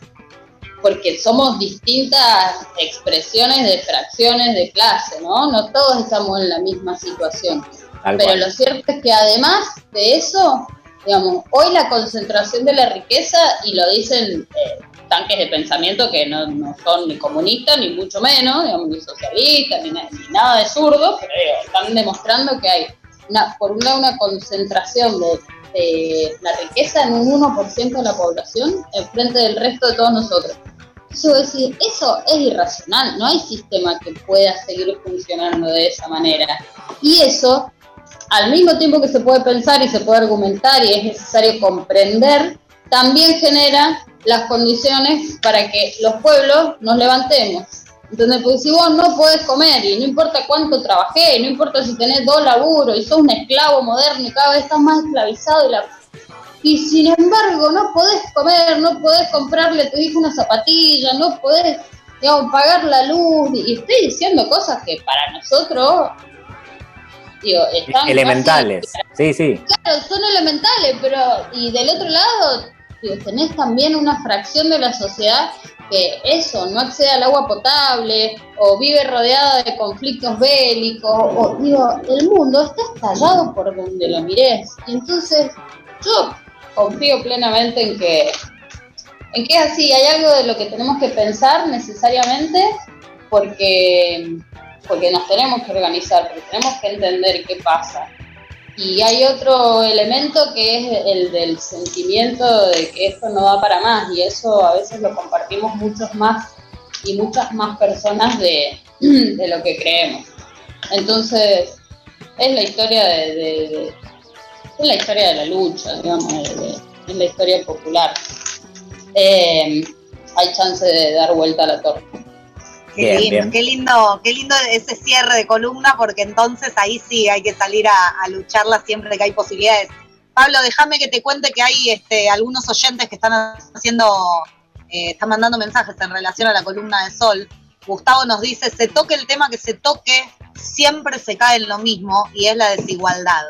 porque somos distintas expresiones de fracciones de clase, ¿no? No todos estamos en la misma situación. Pero lo cierto es que además de eso, digamos, hoy la concentración de la riqueza, y lo dicen eh, tanques de pensamiento que no, son ni comunistas, ni mucho menos, digamos, ni socialistas, ni, nada de zurdo, pero están demostrando que hay por un una concentración de, la riqueza en un 1% de la población en frente del resto de todos nosotros. Eso, decir, eso es irracional, no hay sistema que pueda seguir funcionando de esa manera. Y eso, al mismo tiempo que se puede pensar y se puede argumentar y es necesario comprender, también genera las condiciones para que los pueblos nos levantemos. Entonces, Porque si vos no podés comer y no importa cuánto trabajé, no importa si tenés dos laburos y sos un esclavo moderno y cada vez estás más esclavizado y la y sin embargo no podés comer, no podés comprarle a tu hijo una zapatilla, no podés digamos, pagar la luz, y estoy diciendo cosas que para nosotros digo, están elementales, sí, sí. Claro, son elementales, pero y del otro lado digo, tenés también una fracción de la sociedad que eso, no accede al agua potable o vive rodeada de conflictos bélicos, o digo, el mundo está estallado por donde lo mires. Y entonces yo confío plenamente en que, en que es así, hay algo de lo que tenemos que pensar necesariamente porque, porque nos tenemos que organizar, porque tenemos que entender qué pasa. Y hay otro elemento que es el del sentimiento de que esto no va para más y eso a veces lo compartimos muchos más y muchas más personas de, lo que creemos. Entonces, es la historia de, es la historia de la lucha, digamos, es la historia popular. Eh, hay chance de dar vuelta a la torta. Qué lindo, qué lindo, qué lindo ese cierre de columna, porque entonces ahí sí hay que salir a, lucharla siempre que hay posibilidades. Pablo, déjame que te cuente que hay este, algunos oyentes que están haciendo, eh, están mandando mensajes en relación a la columna de Sol. Gustavo nos dice, se toque el tema que se toque, siempre se cae en lo mismo y es la desigualdad.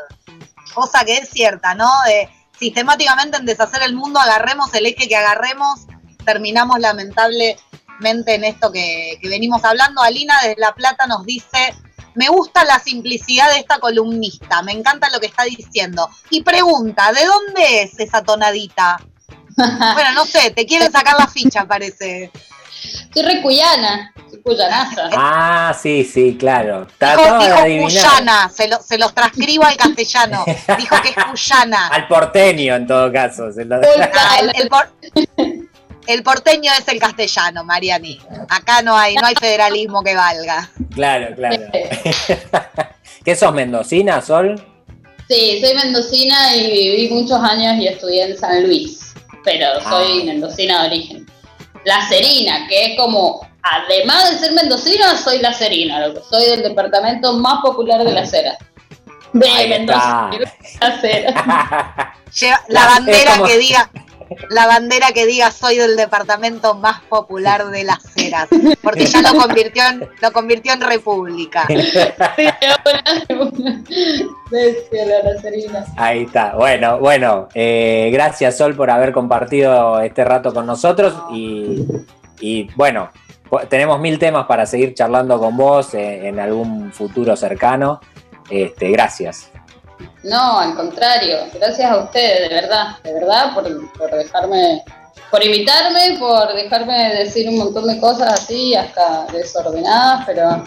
Cosa que es cierta, ¿no? De, sistemáticamente en deshacer el mundo, agarremos el eje que agarremos, terminamos lamentable mente en esto que, que venimos hablando. Alina de La Plata nos dice, me gusta la simplicidad de esta columnista, me encanta lo que está diciendo. Y pregunta, ¿de dónde es esa tonadita? bueno, no sé, te quieren sacar la ficha, parece. Soy recuyana, soy cuyanaza. Ah, sí, sí, claro. Dijo, dijo cuyana, se, lo- se los transcribo al castellano. Dijo que es cuyana. Al porteño, en todo caso. se lo- Ah, el, el por- el porteño es el castellano, Mariani. Acá no hay, no hay federalismo que valga. claro, claro. ¿Qué sos, mendocina, Sol? Sí, soy mendocina y viví muchos años y estudié en San Luis, pero soy Ah. mendocina de origen. La Serina, que es como, además de ser mendocina, soy la Serina, lo que soy del departamento más popular de la acera. De Ahí Mendoza, está. la acera. Lleva la bandera como- que diga, la bandera que diga soy del departamento más popular de las ceras, porque ya lo convirtió en, lo convirtió en república. Ahí está. Bueno, bueno. eh, gracias, Sol, por haber compartido este rato con nosotros. Y, y, bueno, tenemos mil temas para seguir charlando con vos eh, en algún futuro cercano. Este, gracias. No, al contrario, gracias a ustedes, de verdad, de verdad, por, por dejarme, por invitarme, por dejarme decir un montón de cosas así, hasta desordenadas, pero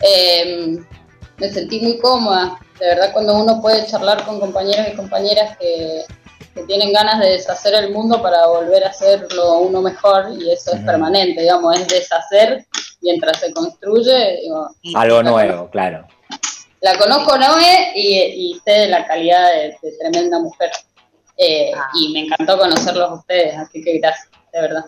eh, me sentí muy cómoda. De verdad, cuando uno puede charlar con compañeros y compañeras que, que tienen ganas de deshacer el mundo para volver a hacerlo uno mejor, y eso es permanente, digamos, es deshacer mientras se construye, digo, Algo nuevo, claro. La conozco Noé y, y sé de la calidad de, de tremenda mujer. Eh, Y me encantó conocerlos a ustedes, así que gracias, de verdad.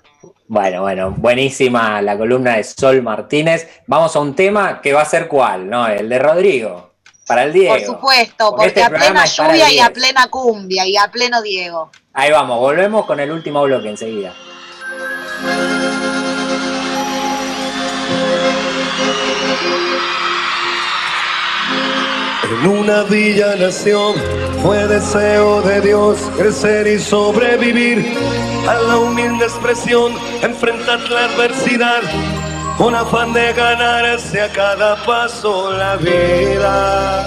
Bueno, bueno, buenísima la columna de Sol Martínez. Vamos a un tema que va a ser cuál, ¿no? El de Rodrigo, para el Diego. Por supuesto, Porque porque este a plena lluvia y a 10. plena cumbia y a pleno Diego. Ahí vamos, volvemos con el último bloque enseguida. En una villa nación fue deseo de Dios crecer y sobrevivir. A la humilde expresión, enfrentar la adversidad. Con afán de ganarse a cada paso la vida.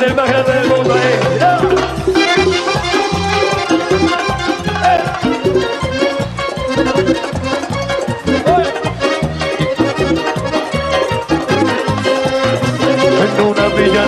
Del mundo,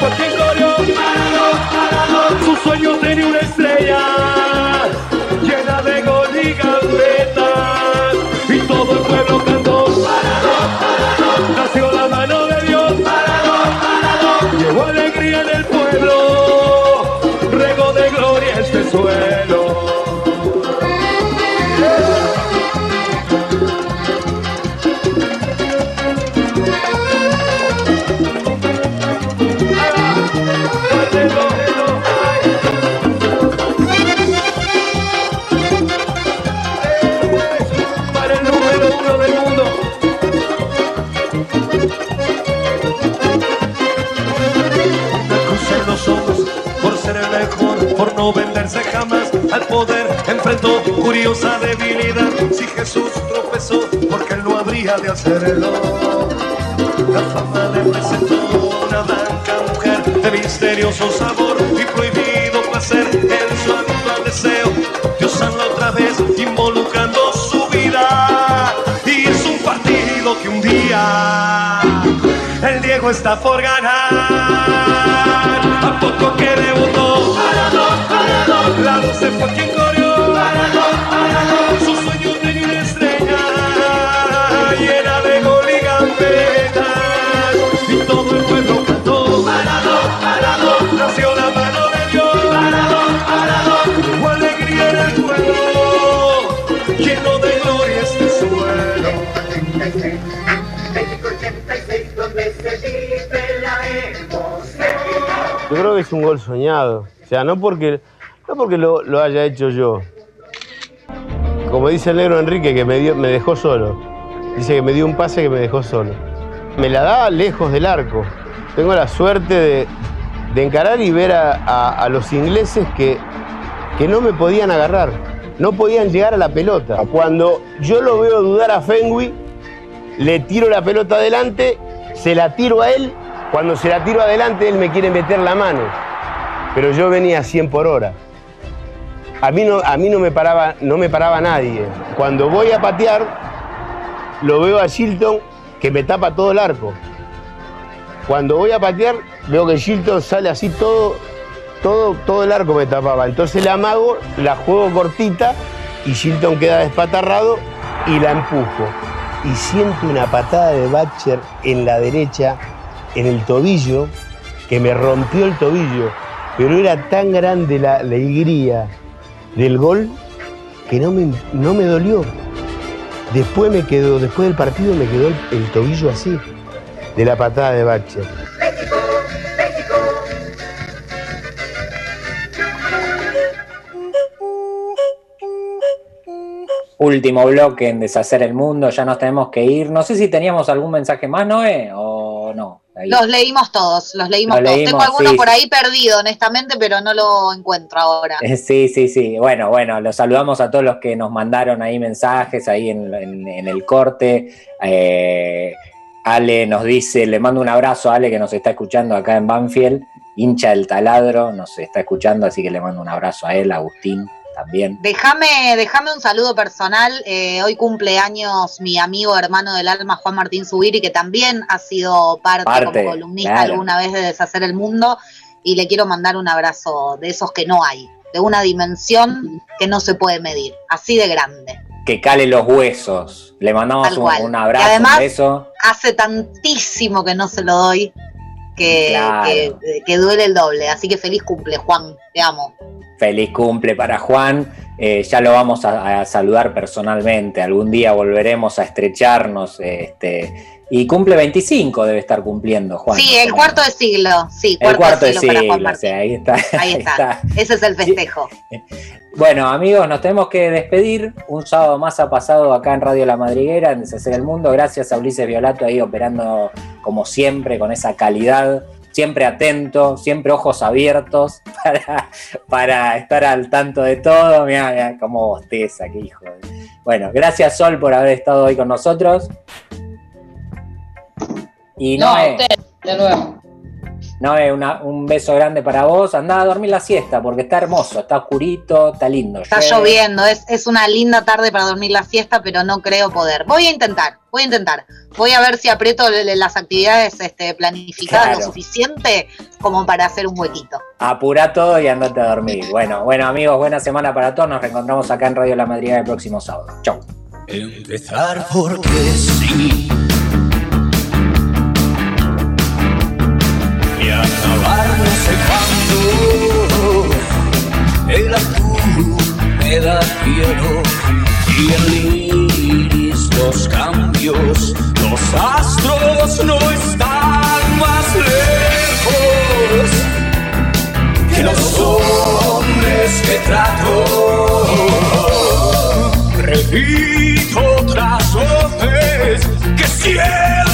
Porque venderse jamás al poder. Enfrentó curiosa debilidad. Si Jesús tropezó, porque él no habría de hacerlo. La fama le presentó una blanca mujer de misterioso sabor y prohibido placer en su habitual deseo de usarla otra vez involucrando su vida. Y es un partido que un día el Diego está por ganar. La doce fue quien corrió. Sus sueños de una estrella llena de gol y gambetas. Y todo el pueblo cantó. Nació la mano de Dios. Hubo alegría en el pueblo, lleno de gloria este suelo. Yo creo que es un gol soñado. O sea, no porque, porque lo, haya hecho yo. Como dice el negro Enrique, que me, dio, me dejó solo. Dice que me dio un pase que me dejó solo. Me la daba lejos del arco. Tengo la suerte de, de encarar y ver a los ingleses que, que no me podían agarrar. No podían llegar a la pelota. Cuando yo lo veo dudar a Fenwi, le tiro la pelota adelante, se la tiro a él. Cuando se la tiro adelante, él me quiere meter la mano. Pero yo venía a 100 por hora. A mí no, a mí no, me, paraba, no me paraba nadie. Cuando voy a patear, lo veo a Shilton que me tapa todo el arco. Cuando voy a patear, veo que Shilton sale así todo, todo, todo el arco me tapaba. Entonces la amago, la juego cortita y Shilton queda despatarrado y la empujo. Y siento una patada de Batcher en la derecha, en el tobillo, que me rompió el tobillo. Pero era tan grande la, la alegría del gol que no me, no me dolió. Después me quedó, después del partido me quedó el, el tobillo así, de la patada de Batcher. Último bloque en Deshacer el Mundo, ya nos tenemos que ir. No sé si teníamos algún mensaje más, Noé, o no. Ahí. Los leímos todos, los leímos Los todos. leímos, Tengo alguno sí, por ahí perdido, honestamente, pero no lo encuentro ahora. Eh, Sí, sí, sí. Bueno, bueno, los saludamos a todos los que nos mandaron ahí mensajes ahí en, en- en el corte. Eh, Ale nos dice, le mando un abrazo a Ale que nos está escuchando acá en Banfield, hincha del taladro, nos está escuchando, así que le mando un abrazo a él, a Agustín también. Déjame, déjame un saludo personal. eh, hoy cumple años mi amigo hermano del alma, Juan Martín Zubiri, que también ha sido parte, Parte, como columnista claro. alguna vez de Deshacer el Mundo. Y le quiero mandar un abrazo de esos que no hay, de una dimensión que no se puede medir, así de grande. Que cale los huesos. Le mandamos un, Y abrazo, además- un beso. Hace tantísimo que no se lo doy que, Claro. que, que duele el doble. Así que feliz cumple, Juan, te amo. Feliz cumple para Juan. Eh, ya lo vamos a, a saludar personalmente. Algún día volveremos a estrecharnos. Este, y cumple 25, debe estar cumpliendo, Juan. sí, el cuarto de siglo, sí, El cuarto, de siglo, para Juan o Martín. sea, ahí está. Ahí está. Ese es el festejo. Bueno, amigos, nos tenemos que despedir. Un sábado más ha pasado acá en Radio La Madriguera, en Deshacer el Mundo. Gracias a Ulises Violato ahí operando como siempre, con esa calidad. Siempre atento, siempre ojos abiertos para, para estar al tanto de todo. Mira, mira cómo bosteza, qué hijo. de- Bueno, gracias Sol por haber estado hoy con nosotros. Y No, Noé, usted, de nuevo. Noé, una- un beso grande para vos. Andá a dormir la siesta porque está hermoso, está oscurito, está lindo. Está llueve. lloviendo, es, es una linda tarde para dormir la siesta, pero no creo poder. Voy a intentar, voy a intentar. Voy a ver si aprieto las actividades este, planificadas Claro. lo suficiente como para hacer un huequito. Apurá todo y andate a dormir. Bueno, bueno amigos, buena semana para todos. Nos reencontramos acá en Radio La Madriguera el próximo sábado. Chau. Empezar porque sí no. El azul me da cielo y el iris los cambios. Los astros no están más lejos que los hombres que trato. Repito otras voces que siento